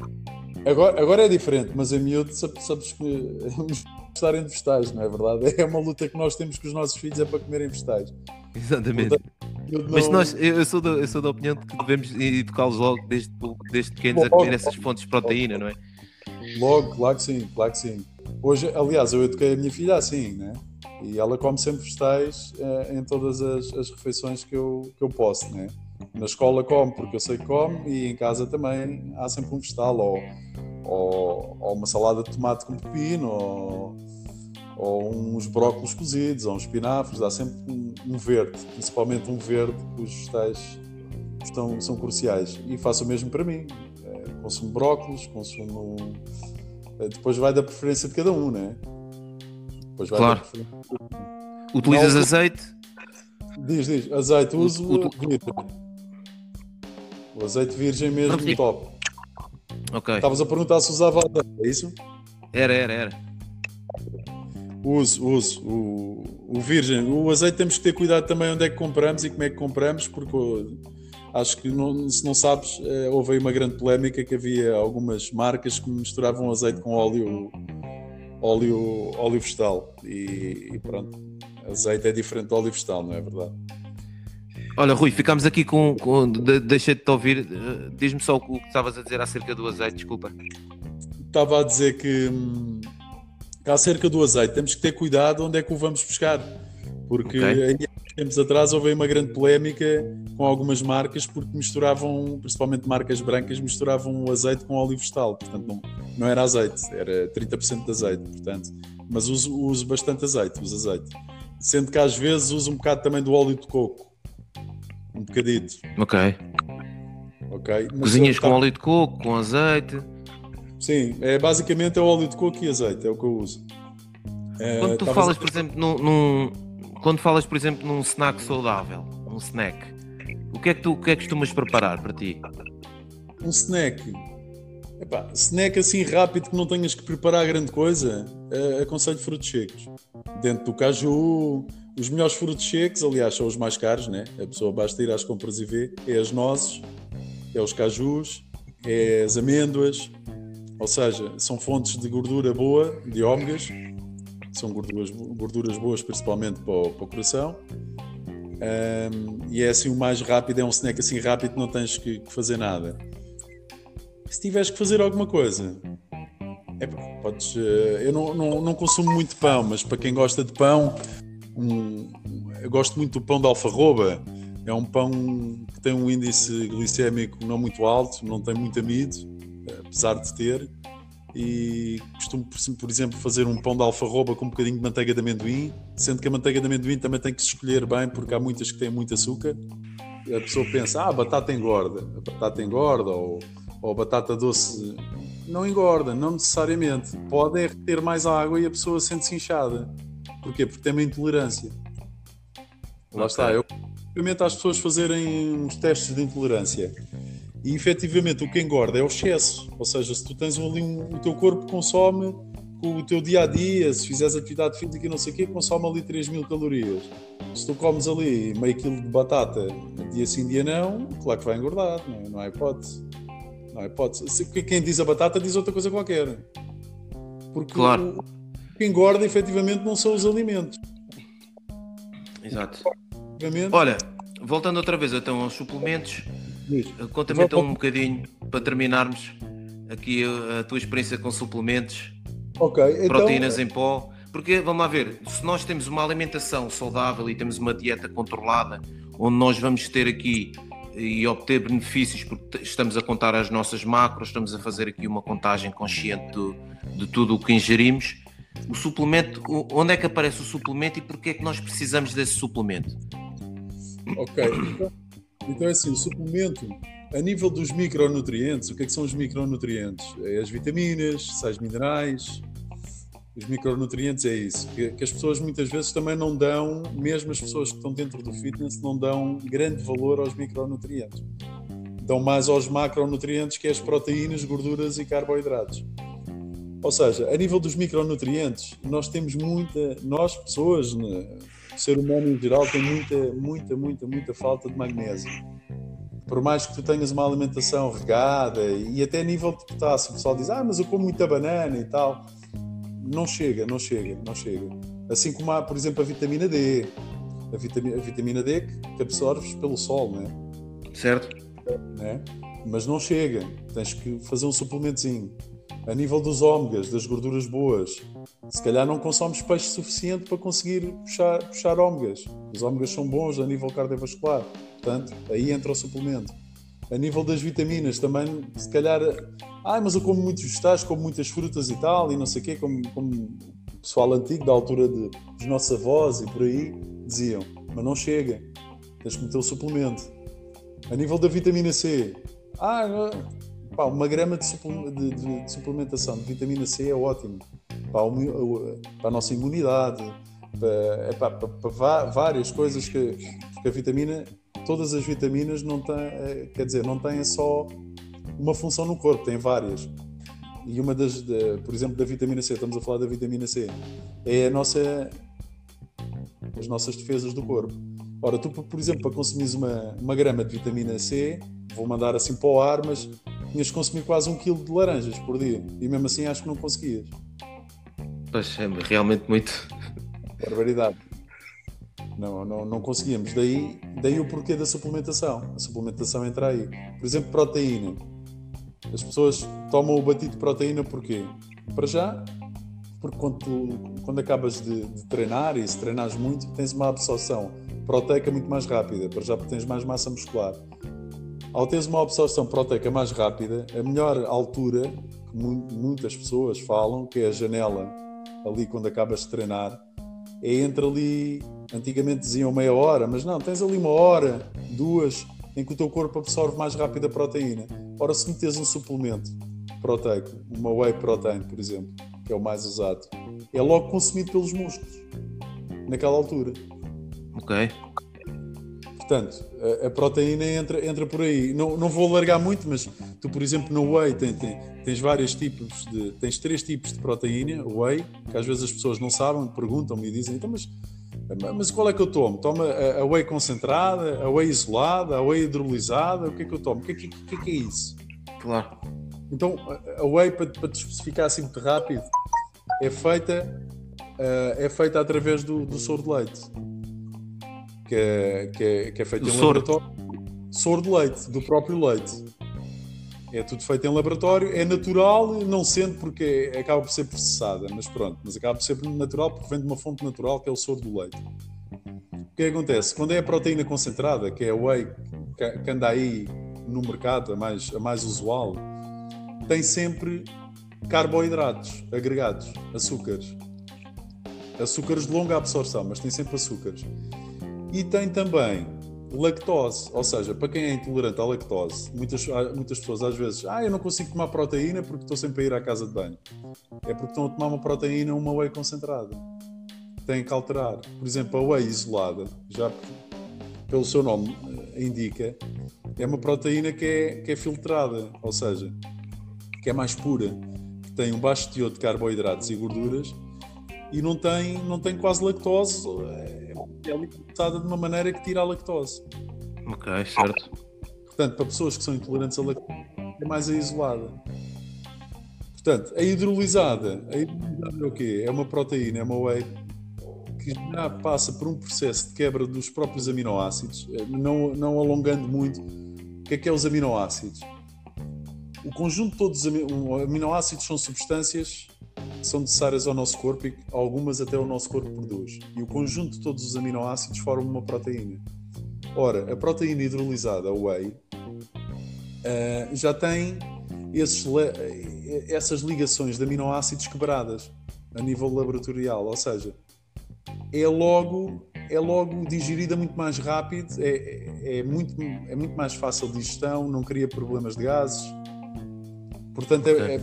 S2: Agora, agora é diferente, mas em miúdo sabes que gostarem de vegetais, não é verdade? É uma luta que nós temos com os nossos filhos é para comerem vegetais.
S1: Exatamente. Portanto, não... Mas nós, eu, sou da, eu sou da opinião de que devemos educá-los logo desde, desde pequenos logo, a comer essas fontes de proteína, não é?
S2: Logo, claro que sim, claro que sim. Hoje, aliás, eu eduquei a minha filha assim, né? E ela come sempre vegetais uh, em todas as, as, refeições que eu, que eu posso, né? Na escola come porque eu sei que come e em casa também há sempre um vegetal ou, ou, ou uma salada de tomate com pepino ou, ou uns brócolos cozidos ou uns espinafres, há sempre um, um, verde, principalmente um verde que os vegetais estão, são cruciais. E faço o mesmo para mim. É, consumo brócolis, consumo. É, depois vai da preferência de cada um, né?
S1: Depois vai claro. Utilizas azeite?
S2: Diz, diz. Azeite, uso o, o, o azeite virgem mesmo, Não, top. Ok. Estavas a perguntar se usava azeite, é isso?
S1: Era, era, era.
S2: Uso, uso. O, o virgem. O azeite temos que ter cuidado também onde é que compramos e como é que compramos, porque acho que não, se não sabes, eh, houve aí uma grande polémica que havia algumas marcas que misturavam azeite com óleo, óleo, óleo vegetal. E, e pronto, azeite é diferente do óleo vegetal, não é verdade?
S1: Olha, Rui, ficamos aqui com. com de, deixa de te ouvir. Eh, diz-me só o que estavas a dizer acerca do azeite, desculpa.
S2: Estava a dizer que. Hum, acerca do azeite, temos que ter cuidado onde é que o vamos buscar. Porque okay. aí, tempos atrás houve uma grande polémica com algumas marcas porque misturavam, principalmente marcas brancas, misturavam o azeite com óleo vegetal. Portanto, não, não era azeite, era 30% de azeite. Portanto, mas uso, uso bastante azeite, uso azeite. Sendo que às vezes uso um bocado também do óleo de coco. Um bocadito.
S1: Ok.
S2: Ok.
S1: Cozinhas com óleo de coco, com azeite.
S2: Sim, é, basicamente é óleo de coco e azeite, é o que eu uso.
S1: É, quando tu falas, a... por exemplo, num, num, quando falas, por exemplo, num snack saudável, um snack, o que é que tu o que é que costumas preparar para ti?
S2: Um snack. Epá, snack assim rápido que não tenhas que preparar grande coisa, é, aconselho frutos secos. Dentro do caju, os melhores frutos secos, aliás, são os mais caros, né? A pessoa basta ir às compras e ver. É as nozes, é os cajus, é as amêndoas, ou seja, são fontes de gordura boa, de ômegas, são gorduras, gorduras boas principalmente para o, para o coração. Um, e é assim o mais rápido, é um snack assim rápido, não tens que, que fazer nada. Se tiveres que fazer alguma coisa, é, podes, eh, eu não, não, não, consumo muito pão, mas para quem gosta de pão, um, eu gosto muito do pão de alfarroba. É um pão que tem um índice glicémico não muito alto, não tem muito amido, apesar de ter. E costumo, por exemplo, fazer um pão de alfarroba com um bocadinho de manteiga de amendoim, sendo que a manteiga de amendoim também tem que se escolher bem, porque há muitas que têm muito açúcar. A pessoa pensa, ah, a batata engorda, a batata engorda, ou, ou a batata doce não engorda, não necessariamente. Pode é ter mais água e a pessoa sente-se inchada. Porquê? Porque tem uma intolerância. Lá okay. está. Eu recomendo às pessoas fazerem uns testes de intolerância e efetivamente o que engorda é o excesso. Ou seja, se tu tens ali um, o teu corpo consome com o teu dia a dia, se fizeres atividade física e não sei o quê, consome ali 3 mil calorias. Se tu comes ali meio quilo de batata dia sim, dia não, claro que vai engordar, não, é? não há hipótese. Não há hipótese. Quem diz a batata diz outra coisa qualquer. Porque claro. o que engorda efetivamente não são os alimentos.
S1: Exato. Olha, voltando outra vez então aos suplementos, Conta-me então um bocadinho, para terminarmos, aqui a, tua experiência com suplementos,
S2: okay,
S1: então... proteínas em pó. Porque, vamos lá ver, se nós temos uma alimentação saudável e temos uma dieta controlada, onde nós vamos ter aqui e obter benefícios porque estamos a contar as nossas macros, estamos a fazer aqui uma contagem consciente de tudo o que ingerimos. O suplemento, onde é que aparece o suplemento e porquê é que nós precisamos desse suplemento?
S2: Ok, então é assim, o suplemento, a nível dos micronutrientes, o que é que são os micronutrientes? É as vitaminas, sais minerais, os micronutrientes é isso, que, que, as pessoas muitas vezes também não dão, mesmo as pessoas que estão dentro do fitness, não dão grande valor aos micronutrientes. Dão mais aos macronutrientes, que é as proteínas, gorduras e carboidratos. Ou seja, a nível dos micronutrientes, nós temos muita, nós pessoas, né, o ser humano em geral tem muita, muita, muita, muita falta de magnésio. por mais que tu tenhas uma alimentação regada e até a nível de potássio, o pessoal diz, ah, mas eu como muita banana e tal. Não chega, não chega, não chega. Assim como há, por exemplo, a vitamina D. A vitamina, a vitamina D que absorves pelo sol, não é?
S1: Certo.
S2: Né? Mas não chega. Tens que fazer um suplementozinho. A nível dos ômegas, das gorduras boas, se calhar não consomes peixe suficiente para conseguir puxar, puxar ômegas. Os ômegas são bons a nível cardiovascular. Portanto, aí entra o suplemento. A nível das vitaminas, também, se calhar, ah, mas eu como muitos vegetais, como muitas frutas e tal, e não sei o quê, como, como o pessoal antigo, da altura de, dos nossos avós e por aí, diziam, mas não chega, tens que meter o suplemento. A nível da vitamina C, ah, pá, uma grama de, de, de, de, suplementação de vitamina C é ótimo para, para a nossa imunidade, para, é, para, para várias coisas que, que a vitamina todas as vitaminas não têm, eh, quer dizer, não têm só uma função no corpo, têm várias. E uma das, de, por exemplo, da vitamina C, estamos a falar da vitamina C, é a nossa, as nossas defesas do corpo. Ora, tu, por exemplo, para consumir uma, uma grama de vitamina C, vou mandar assim para o ar, mas tinhas que consumir quase um quilo de laranjas por dia. E mesmo assim acho que não conseguias.
S1: Pois é, realmente muito.
S2: Barbaridade. Não, não, não conseguíamos. Daí, daí o porquê da suplementação. A suplementação entra aí. Por exemplo, proteína. As pessoas tomam o batido de proteína porquê? Para já, porque quando, tu, quando acabas de, de, treinar, e se treinares muito, tens uma absorção proteica muito mais rápida, para já tens mais massa muscular. Ao teres uma absorção proteica mais rápida, a melhor altura, que muitas pessoas falam, que é a janela ali quando acabas de treinar, é entre ali Antigamente diziam meia hora, mas não, tens ali uma hora, duas, em que o teu corpo absorve mais rápido a proteína. Ora, se metes um suplemento proteico, uma whey protein, por exemplo, que é o mais usado, é logo consumido pelos músculos, naquela altura.
S1: Ok.
S2: Portanto, a, a, proteína entra, entra por aí. Não, não vou alargar muito, mas tu, por exemplo, no whey tem, tem, tens vários tipos de. tens três tipos de proteína, whey, que às vezes as pessoas não sabem, perguntam-me e dizem, então, mas mas qual é que eu tomo? Tomo a whey concentrada, a whey isolada, a whey hidrolisada? O que é que eu tomo? O que é que, que, é, que é isso?
S1: Claro.
S2: Então, a whey, para, para te especificar assim muito rápido, é feita, uh, é feita através do, do soro de leite, que é, que é, que é feito do em soro. laboratório. Soro de leite, do próprio leite. É tudo feito em laboratório, é natural, não sendo porque acaba por ser processada, mas pronto, mas acaba por ser natural porque vem de uma fonte natural que é o soro do leite. O que acontece? Quando é a proteína concentrada, que é a whey que anda aí no mercado, a mais, a mais usual, tem sempre carboidratos agregados, açúcares. Açúcares de longa absorção, mas tem sempre açúcares. E tem também lactose, ou seja, para quem é intolerante à lactose, muitas, muitas pessoas às vezes, ah, eu não consigo tomar proteína porque estou sempre a ir à casa de banho. É porque estão a tomar uma proteína uma whey concentrada. Têm que alterar. Por exemplo, a whey isolada, já pelo seu nome eh, indica, é uma proteína que é, que é filtrada, ou seja, que é mais pura, que tem um baixo teor de carboidratos e gorduras e não tem, não tem quase lactose é alimentada de uma maneira que tira a lactose.
S1: Ok, certo.
S2: Portanto, para pessoas que são intolerantes à lactose, é mais a isolada. Portanto, a hidrolisada, a hidrolisada é o quê? É uma proteína, é uma whey que já passa por um processo de quebra dos próprios aminoácidos, eh, não, não alongando muito. O que é que é os aminoácidos? O conjunto de todos os aminoácidos são substâncias são necessárias ao nosso corpo e algumas até o nosso corpo produz. E o conjunto de todos os aminoácidos formam uma proteína. Ora, a proteína hidrolisada, a whey, uh, já tem esses, essas ligações de aminoácidos quebradas a nível laboratorial, ou seja, é logo é logo digerida muito mais rápido, é, é, é muito, é muito mais fácil de digestão, não cria problemas de gases. Portanto, é,
S1: é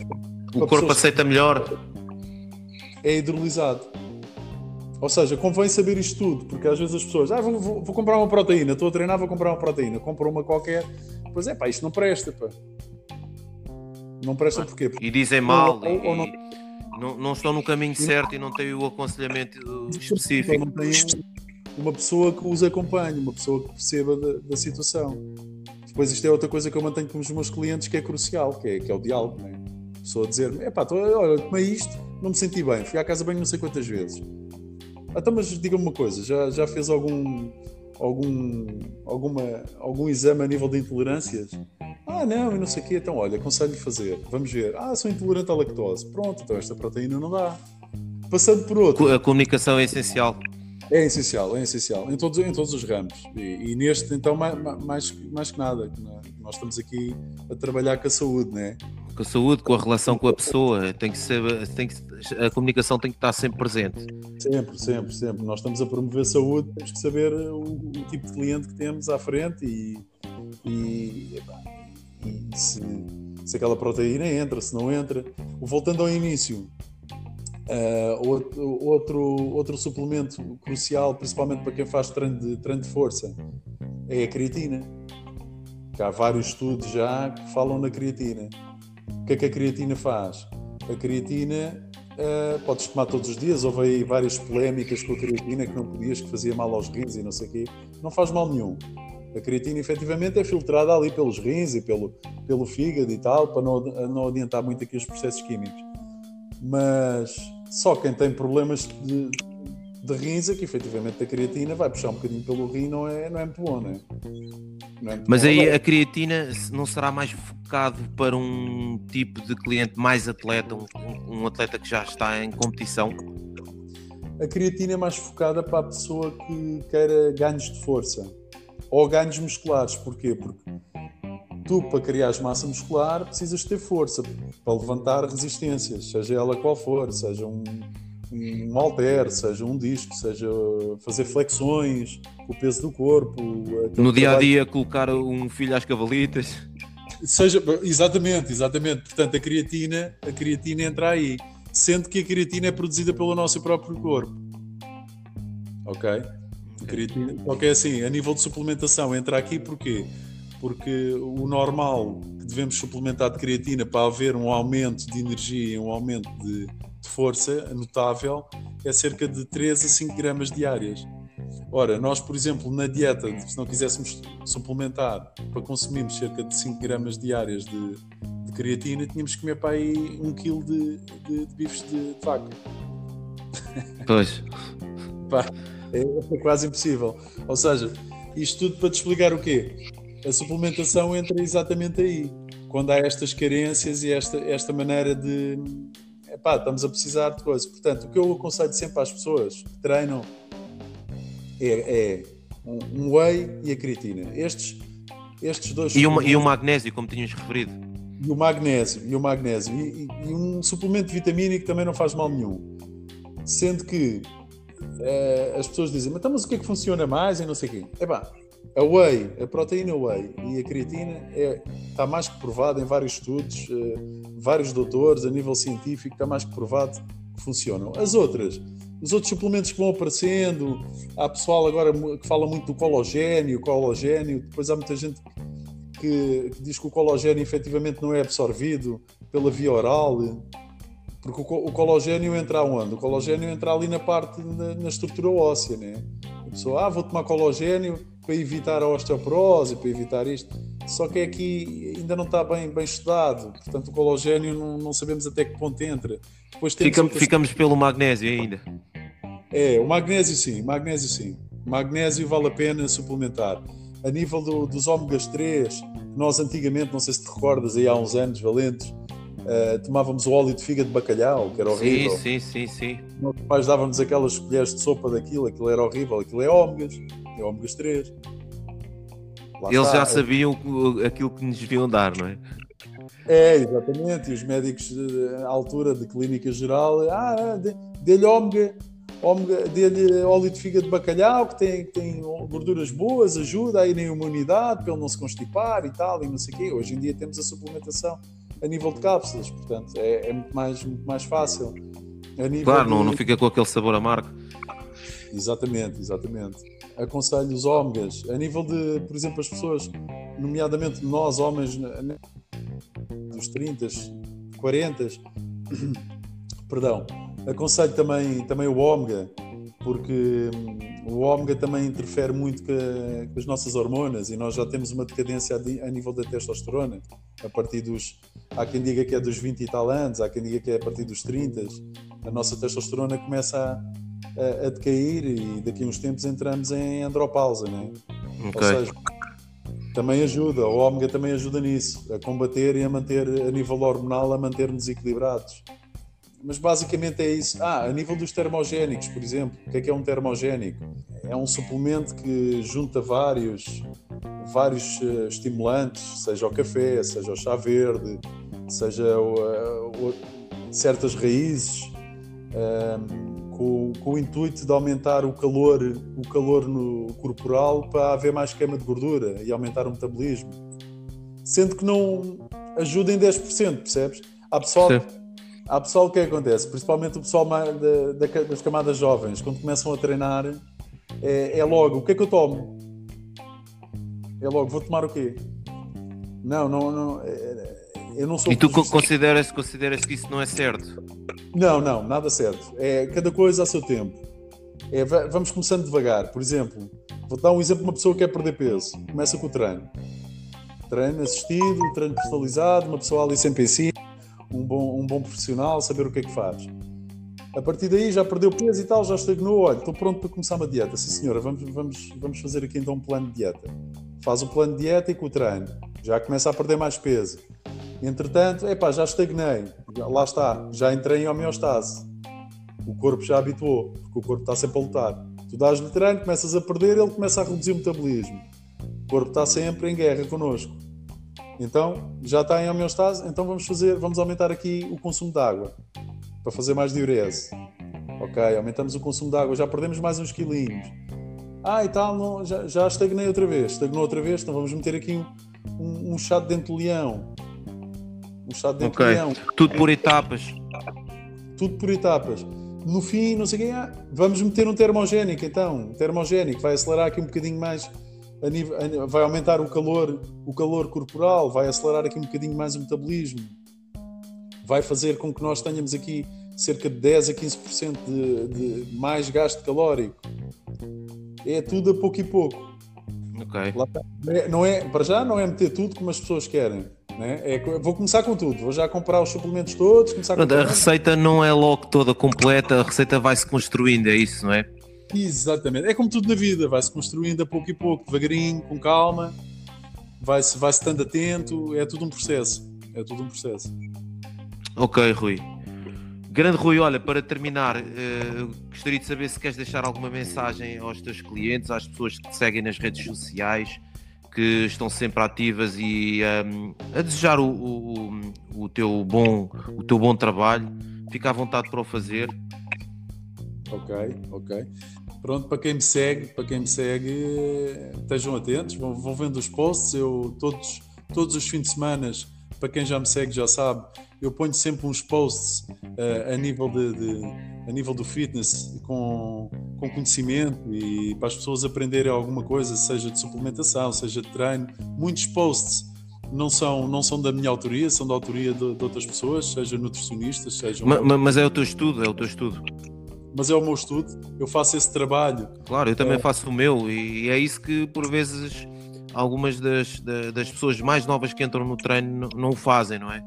S1: o corpo aceita melhor
S2: é hidrolisado. Ou seja, convém saber isto tudo, porque às vezes as pessoas, ah, vou, vou, vou comprar uma proteína, estou a treinar, vou comprar uma proteína, compro uma qualquer, pois é, pá, isto não presta, pá. Não presta porquê?
S1: Porque e dizem mal, ou, ou, ou não... Não, não... estão no caminho certo e não têm o aconselhamento específico.
S2: Não tem uma pessoa que os acompanhe, uma pessoa que perceba da, da situação. Depois isto é outra coisa que eu mantenho com os meus clientes que é crucial, que é, que é o diálogo, né? A pessoa dizer, epá, tô, olha, tomei isto, não me senti bem, fui à casa bem não sei quantas vezes. Então, mas diga-me uma coisa, já, já fez algum, algum, alguma, algum exame a nível de intolerâncias? Ah, não, e não sei o quê. Então, olha, aconselho-lhe fazer. Vamos ver. Ah, sou intolerante à lactose. Pronto, então esta proteína não dá. Passando por outro.
S1: A comunicação é essencial.
S2: É essencial, é essencial. Em todos, em todos os ramos. E, e neste, então, mais, mais, mais que nada. Nós estamos aqui a trabalhar com a saúde, não é?
S1: Com a saúde, com a relação com a pessoa. Tem que ser, tem que, a comunicação tem que estar sempre presente.
S2: Sempre, sempre, sempre. Nós estamos a promover saúde, temos que saber o, o tipo de cliente que temos à frente e, e, e se, se aquela proteína entra, se não entra. Voltando ao início, uh, outro, outro, suplemento crucial, principalmente para quem faz treino de, treino de força, é a creatina. Há vários estudos já que falam na creatina. O que é que a creatina faz? A creatina uh, podes tomar todos os dias. Houve aí várias polémicas com a creatina que não podias, que fazia mal aos rins e não sei o quê. Não faz mal nenhum. A creatina efetivamente é filtrada ali pelos rins e pelo, pelo fígado e tal, para não, não adiantar muito aqui os processos químicos. Mas só quem tem problemas de, de rins que efetivamente a creatina vai puxar um bocadinho pelo rim, não é, não é muito bom, não é?
S1: Não é Mas aí a creatina não será mais focado para um tipo de cliente mais atleta, um, um atleta que já está em competição?
S2: A creatina é mais focada para a pessoa que queira ganhos de força ou ganhos musculares. Porquê? Porque tu, para criar massa muscular, precisas ter força para levantar resistências, seja ela qual for, seja um, um halter, seja um disco, seja fazer flexões, o peso do corpo.
S1: No dia a dia, colocar um filho às cavalitas.
S2: Seja, exatamente, exatamente. Portanto, a creatina, a creatina entra aí, sendo que a creatina é produzida pelo nosso próprio corpo. Ok? creatina. Só que é assim, a nível de suplementação, entra aqui porquê? Porque o normal que devemos suplementar de creatina para haver um aumento de energia e um aumento de, de força notável é cerca de 3 a 5 gramas diárias. Ora, nós, por exemplo, na dieta, se não quiséssemos suplementar para consumirmos cerca de 5 gramas diárias de, de creatina, tínhamos que comer para aí 1 kg de, de, de bifes de, vaca.
S1: Pois.
S2: Pá, é, é quase impossível. Ou seja, isto tudo para te explicar o quê? A suplementação entra exatamente aí. Quando há estas carências e esta, esta maneira de. Epá, estamos a precisar de coisas. Portanto, o que eu aconselho sempre às pessoas que treinam é, é um, um whey e a creatina. Estes, estes dois.
S1: E, uma, e o magnésio, como tinhas referido.
S2: E o magnésio, e o magnésio. E, e, e um suplemento vitamínico também não faz mal nenhum. Sendo que é, as pessoas dizem, mas, então, mas o que é que funciona mais e não sei o quê? É pá, a whey, a proteína whey e a creatina é, está mais que provado em vários estudos, uh, vários doutores a nível científico, está mais que provado que funcionam. As outras, os outros suplementos que vão aparecendo, há pessoal agora que fala muito do cologênio, cologênio, depois há muita gente que, que diz que o cologênio efetivamente não é absorvido pela via oral. Porque o, cologênio entra onde? O cologênio entra ali na parte, na, na estrutura óssea, né? A pessoa, ah, vou tomar cologênio para evitar a osteoporose, para evitar isto. Só que aqui ainda não está bem, bem estudado, portanto o cologênio não, não sabemos até que ponto entra.
S1: Depois outras... Ficamos pelo magnésio ainda.
S2: É, o magnésio sim, magnésio sim. Magnésio vale a pena suplementar. A nível do, dos ômegas 3, nós antigamente, não sei se te recordas, aí há uns anos valentes, Uh, tomávamos o óleo de fígado de bacalhau, que era horrível.
S1: Sim, sim, sim, sim.
S2: Nossos pais dávamos aquelas colheres de sopa daquilo, aquilo era horrível, aquilo é ômegas, é ômegas 3.
S1: Lá Eles está. já sabiam aquilo que nos deviam dar, não é?
S2: É, exatamente. E os médicos à altura de clínica geral, ah, dê-lhe ômega, ômega dê-lhe óleo de fígado de bacalhau, que tem, tem gorduras boas, ajuda a ir em imunidade, para ele não se constipar e tal, e não sei o quê. Hoje em dia temos a suplementação a nível de cápsulas, portanto é, é muito, mais, muito mais fácil.
S1: claro, de... não, não fica com aquele sabor amargo.
S2: Exatamente, exatamente. Aconselho os ômegas. A nível de, por exemplo, as pessoas, nomeadamente nós, homens dos 30, 40, perdão, aconselho também, também o ômega, porque hum, o ômega também interfere muito com, com, as nossas hormonas e nós já temos uma decadência a, a, nível da testosterona. A partir dos. Há quem diga que é dos 20 e tal anos, há quem diga que é a partir dos 30. A nossa testosterona começa a, a, a decair e daqui a uns tempos entramos em andropausa, né? Okay. Ou seja, também ajuda, o ômega também ajuda nisso, a combater e a manter, a nível hormonal, a manter-nos equilibrados mas basicamente é isso. Ah, a nível dos termogénicos, por exemplo, o que é que é um termogénico? É um suplemento que junta vários, vários uh, estimulantes, seja o café, seja o chá verde, seja o, uh, o, certas raízes, uh, com, com, o intuito de aumentar o calor, o calor no corporal para haver mais queima de gordura e aumentar o metabolismo. Sendo que não ajuda em 10%, percebes? Há pessoal, Sim Há pessoal o que, é acontece, principalmente o pessoal das camadas jovens, quando começam a treinar, é, é, logo: o que é que eu tomo? É logo: vou tomar o quê? Não, não, não. É, eu não sou.
S1: E tu consideras, consideras que isso não é certo?
S2: Não, não, nada certo. É cada coisa a seu tempo. É, vamos começando devagar. Por exemplo, vou dar um exemplo de uma pessoa que quer perder peso. Começa com o treino. Treino assistido, treino personalizado, uma pessoa ali sempre em cima um bom, um bom profissional, saber o que é que faz. A partir daí já perdeu peso e tal, já estagnou. Olha, estou pronto para começar uma dieta. Sim, senhora, vamos, vamos, vamos fazer aqui então um plano de dieta. Faz o plano de dieta e com o treino. Já começa a perder mais peso. Entretanto, epá, já estagnei. Lá está, já entrei em homeostase. O corpo já habituou, porque o corpo está sempre a lutar. Tu dás-lhe treino, começas a perder, ele começa a reduzir o metabolismo. O corpo está sempre em guerra connosco. Então, já está em homeostase, então vamos fazer, vamos aumentar aqui o consumo de água para fazer mais diurese. Ok, aumentamos o consumo de água, já perdemos mais uns quilinhos. Ah, e tal, não, já, já estagnei outra vez. Estagnou outra vez, então vamos meter aqui um, um, um chá de dente de leão.
S1: Um chá de dente okay. de leão. Tudo por etapas.
S2: Tudo por etapas. No fim, não sei quem, ah, vamos meter um termogénico então. Um termogénico vai acelerar aqui um bocadinho mais nível, vai aumentar o calor, o calor corporal, vai acelerar aqui um bocadinho mais o metabolismo, vai fazer com que nós tenhamos aqui cerca de 10 a 15% de, de mais gasto calórico. É tudo a pouco e pouco.
S1: Ok.
S2: É, não é, para já não é meter tudo como as pessoas querem. Né? É, vou começar com tudo, vou já comprar os suplementos todos. Começar
S1: Pronto, a receita não é logo toda completa, a receita vai-se construindo, é isso, não é?
S2: Exatamente. É como tudo na vida, vai-se construindo a pouco e pouco, devagarinho, com calma, vai-se vai estando atento, é tudo um processo. É tudo um processo.
S1: Ok, Rui. Grande Rui, olha, para terminar, uh, gostaria de saber se queres deixar alguma mensagem aos teus clientes, às pessoas que te seguem nas redes sociais, que estão sempre ativas e um, a desejar o, o, o, teu bom, o teu bom trabalho. Fica à vontade para o fazer.
S2: Ok, ok. Pronto, para quem me segue, para quem me segue, estejam atentos, vão, vão vendo os posts. Eu todos, todos os fins de semana, para quem já me segue já sabe, eu ponho sempre uns posts uh, a nível de, de, a nível do fitness com, com conhecimento e para as pessoas aprenderem alguma coisa, seja de suplementação, seja de treino. Muitos posts não são, não são da minha autoria, são da autoria de, de outras pessoas, seja nutricionistas, seja.
S1: Mas, mas é o teu estudo, é o teu estudo
S2: mas é o meu estudo, eu faço esse trabalho.
S1: Claro, eu também é. faço o meu, e é isso que por vezes algumas das, das pessoas mais novas que entram no treino não, o fazem, não é?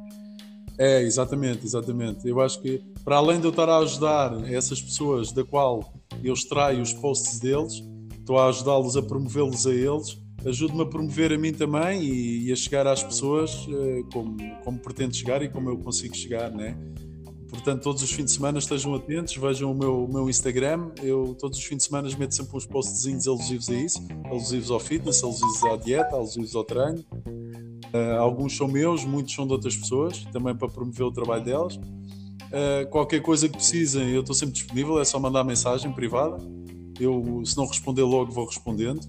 S2: É, exatamente, exatamente. Eu acho que para além de eu estar a ajudar essas pessoas da qual eu extraio os posts deles, estou a ajudá-los a promovê-los a eles, ajudo-me a promover a mim também e, e a chegar às pessoas uh, como, como pretendo chegar e como eu consigo chegar, né? Portanto, todos os fins de semana estejam atentos, vejam o meu, o meu Instagram. Eu todos os fins de semana meto sempre uns postzinhos alusivos a isso, alusivos ao fitness, alusivos à dieta, alusivos ao treino. Uh, alguns são meus, muitos são de outras pessoas, também para promover o trabalho delas. Uh, qualquer coisa que precisem, eu estou sempre disponível, é só mandar mensagem privada. Eu, se não responder logo, vou respondendo.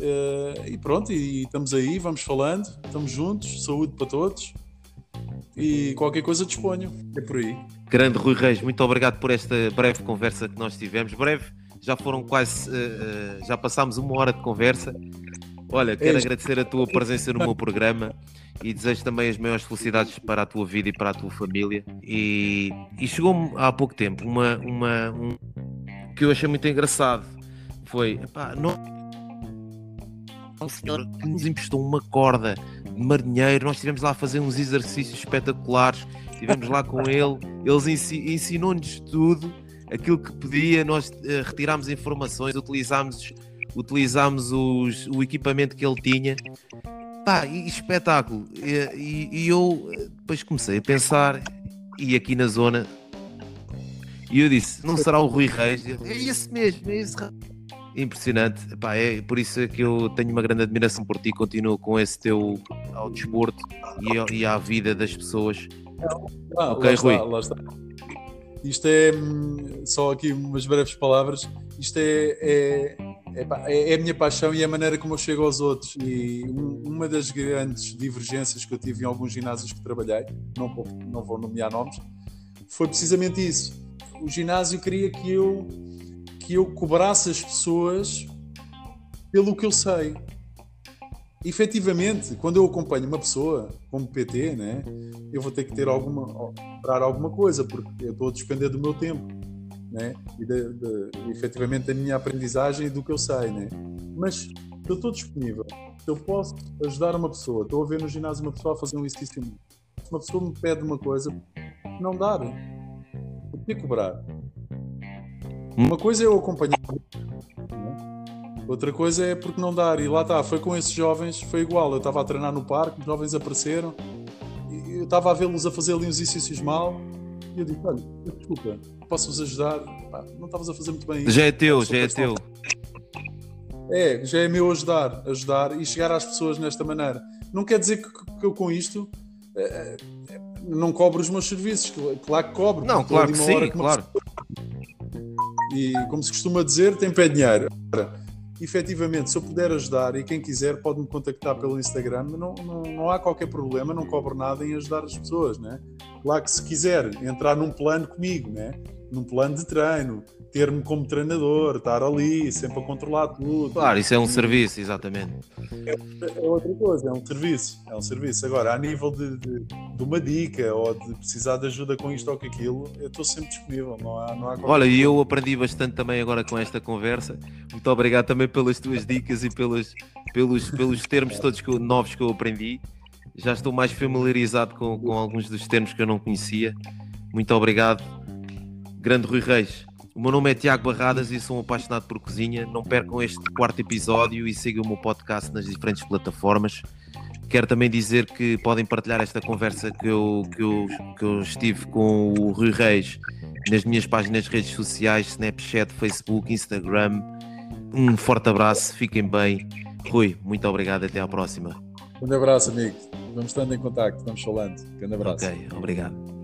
S2: Uh, e pronto, e, e estamos aí, vamos falando, estamos juntos, saúde para todos e qualquer coisa disponho. É por aí.
S1: Grande Rui Reis, muito obrigado por esta breve conversa que nós tivemos. Breve, já foram quase, uh, já passámos uma hora de conversa. Olha, quero é agradecer a tua presença no meu programa e desejo também as maiores felicidades para a tua vida e para a tua família. E, e chegou-me há pouco tempo uma, uma um, que eu achei muito engraçado foi, epá, não... o senhor que nos emprestou uma corda de marinheiro, nós estivemos lá a fazer uns exercícios espetaculares, estivemos lá com ele, eles ensinou-nos tudo, aquilo que podia, nós uh, retirámos informações, utilizámos, utilizámos os, o equipamento que ele tinha. Pá, e espetáculo. E, e, e eu eh, depois comecei a pensar, e aqui na zona, e eu disse: não será o Rui Reis? é esse mesmo, é esse Impressionante, Epá, é por isso que eu tenho uma grande admiração por ti. Continuo com esse teu ao desporto e, e à vida das pessoas.
S2: Ah, ok, lá Rui. Está, lá está. Isto é hum, só aqui umas breves palavras. Isto é, é, é, é, a minha paixão e a maneira como eu chego aos outros. E uma das grandes divergências que eu tive em alguns ginásios que trabalhei, não vou, não vou nomear nomes, foi precisamente isso. O ginásio queria que eu que eu cobrasse as pessoas pelo que eu sei efetivamente, quando eu acompanho uma pessoa como PT, né, eu vou ter que ter alguma, cobrar alguma coisa, porque eu estou a despender do meu tempo, né, e de, de, efetivamente da minha aprendizagem e do que eu sei, né. Mas eu estou disponível, eu posso ajudar uma pessoa, estou a ver no ginásio uma pessoa a fazer um exercício, uma pessoa me pede uma coisa, não dar, por que cobrar? Uma coisa é eu acompanhar Outra coisa é porque não dar. E lá está, foi com esses jovens, foi igual. Eu estava a treinar no parque, os jovens apareceram, e eu estava a vê-los a fazer ali uns exercícios mal, e eu disse: Olha, desculpa, posso-vos ajudar? Pá, não estavas a fazer muito bem
S1: isso. Já é teu, já é teu.
S2: É, já é meu ajudar, ajudar e chegar às pessoas nesta maneira. Não quer dizer que, que eu com isto é, é, não cobro os meus serviços, claro que cobro.
S1: Não, claro que sim, claro.
S2: E como se costuma dizer, tem pé dinheiro efetivamente, se eu puder ajudar e quem quiser pode me contactar pelo Instagram, não, não, não há qualquer problema, não cobro nada em ajudar as pessoas, né? Claro que se quiser entrar num plano comigo, né? num plano de treino, ter-me como treinador, estar ali, sempre a controlar tudo.
S1: Claro, isso é um serviço, exatamente.
S2: É, é outra coisa, é um serviço, é um serviço. Agora, a nível de, de, de, uma dica ou de precisar de ajuda com isto ou com aquilo, eu estou sempre disponível, não há, não há
S1: Olha, e eu aprendi bastante também agora com esta conversa. Muito obrigado também pelas tuas dicas e pelos, pelos, pelos termos todos que eu, novos que eu aprendi. Já estou mais familiarizado com, com alguns dos termos que eu não conhecia. Muito obrigado Grande Rui Reis. O meu nome é Tiago Barradas e sou um apaixonado por cozinha. Não percam este quarto episódio e sigam o meu podcast nas diferentes plataformas. Quero também dizer que podem partilhar esta conversa que eu, que eu, que eu estive com o Rui Reis nas minhas páginas de redes sociais, Snapchat, Facebook, Instagram. Um forte abraço, fiquem bem. Rui, muito obrigado, até à próxima.
S2: Um abraço, amigo. Vamos estando em contato, vamos falando. Um grande abraço.
S1: Ok, obrigado.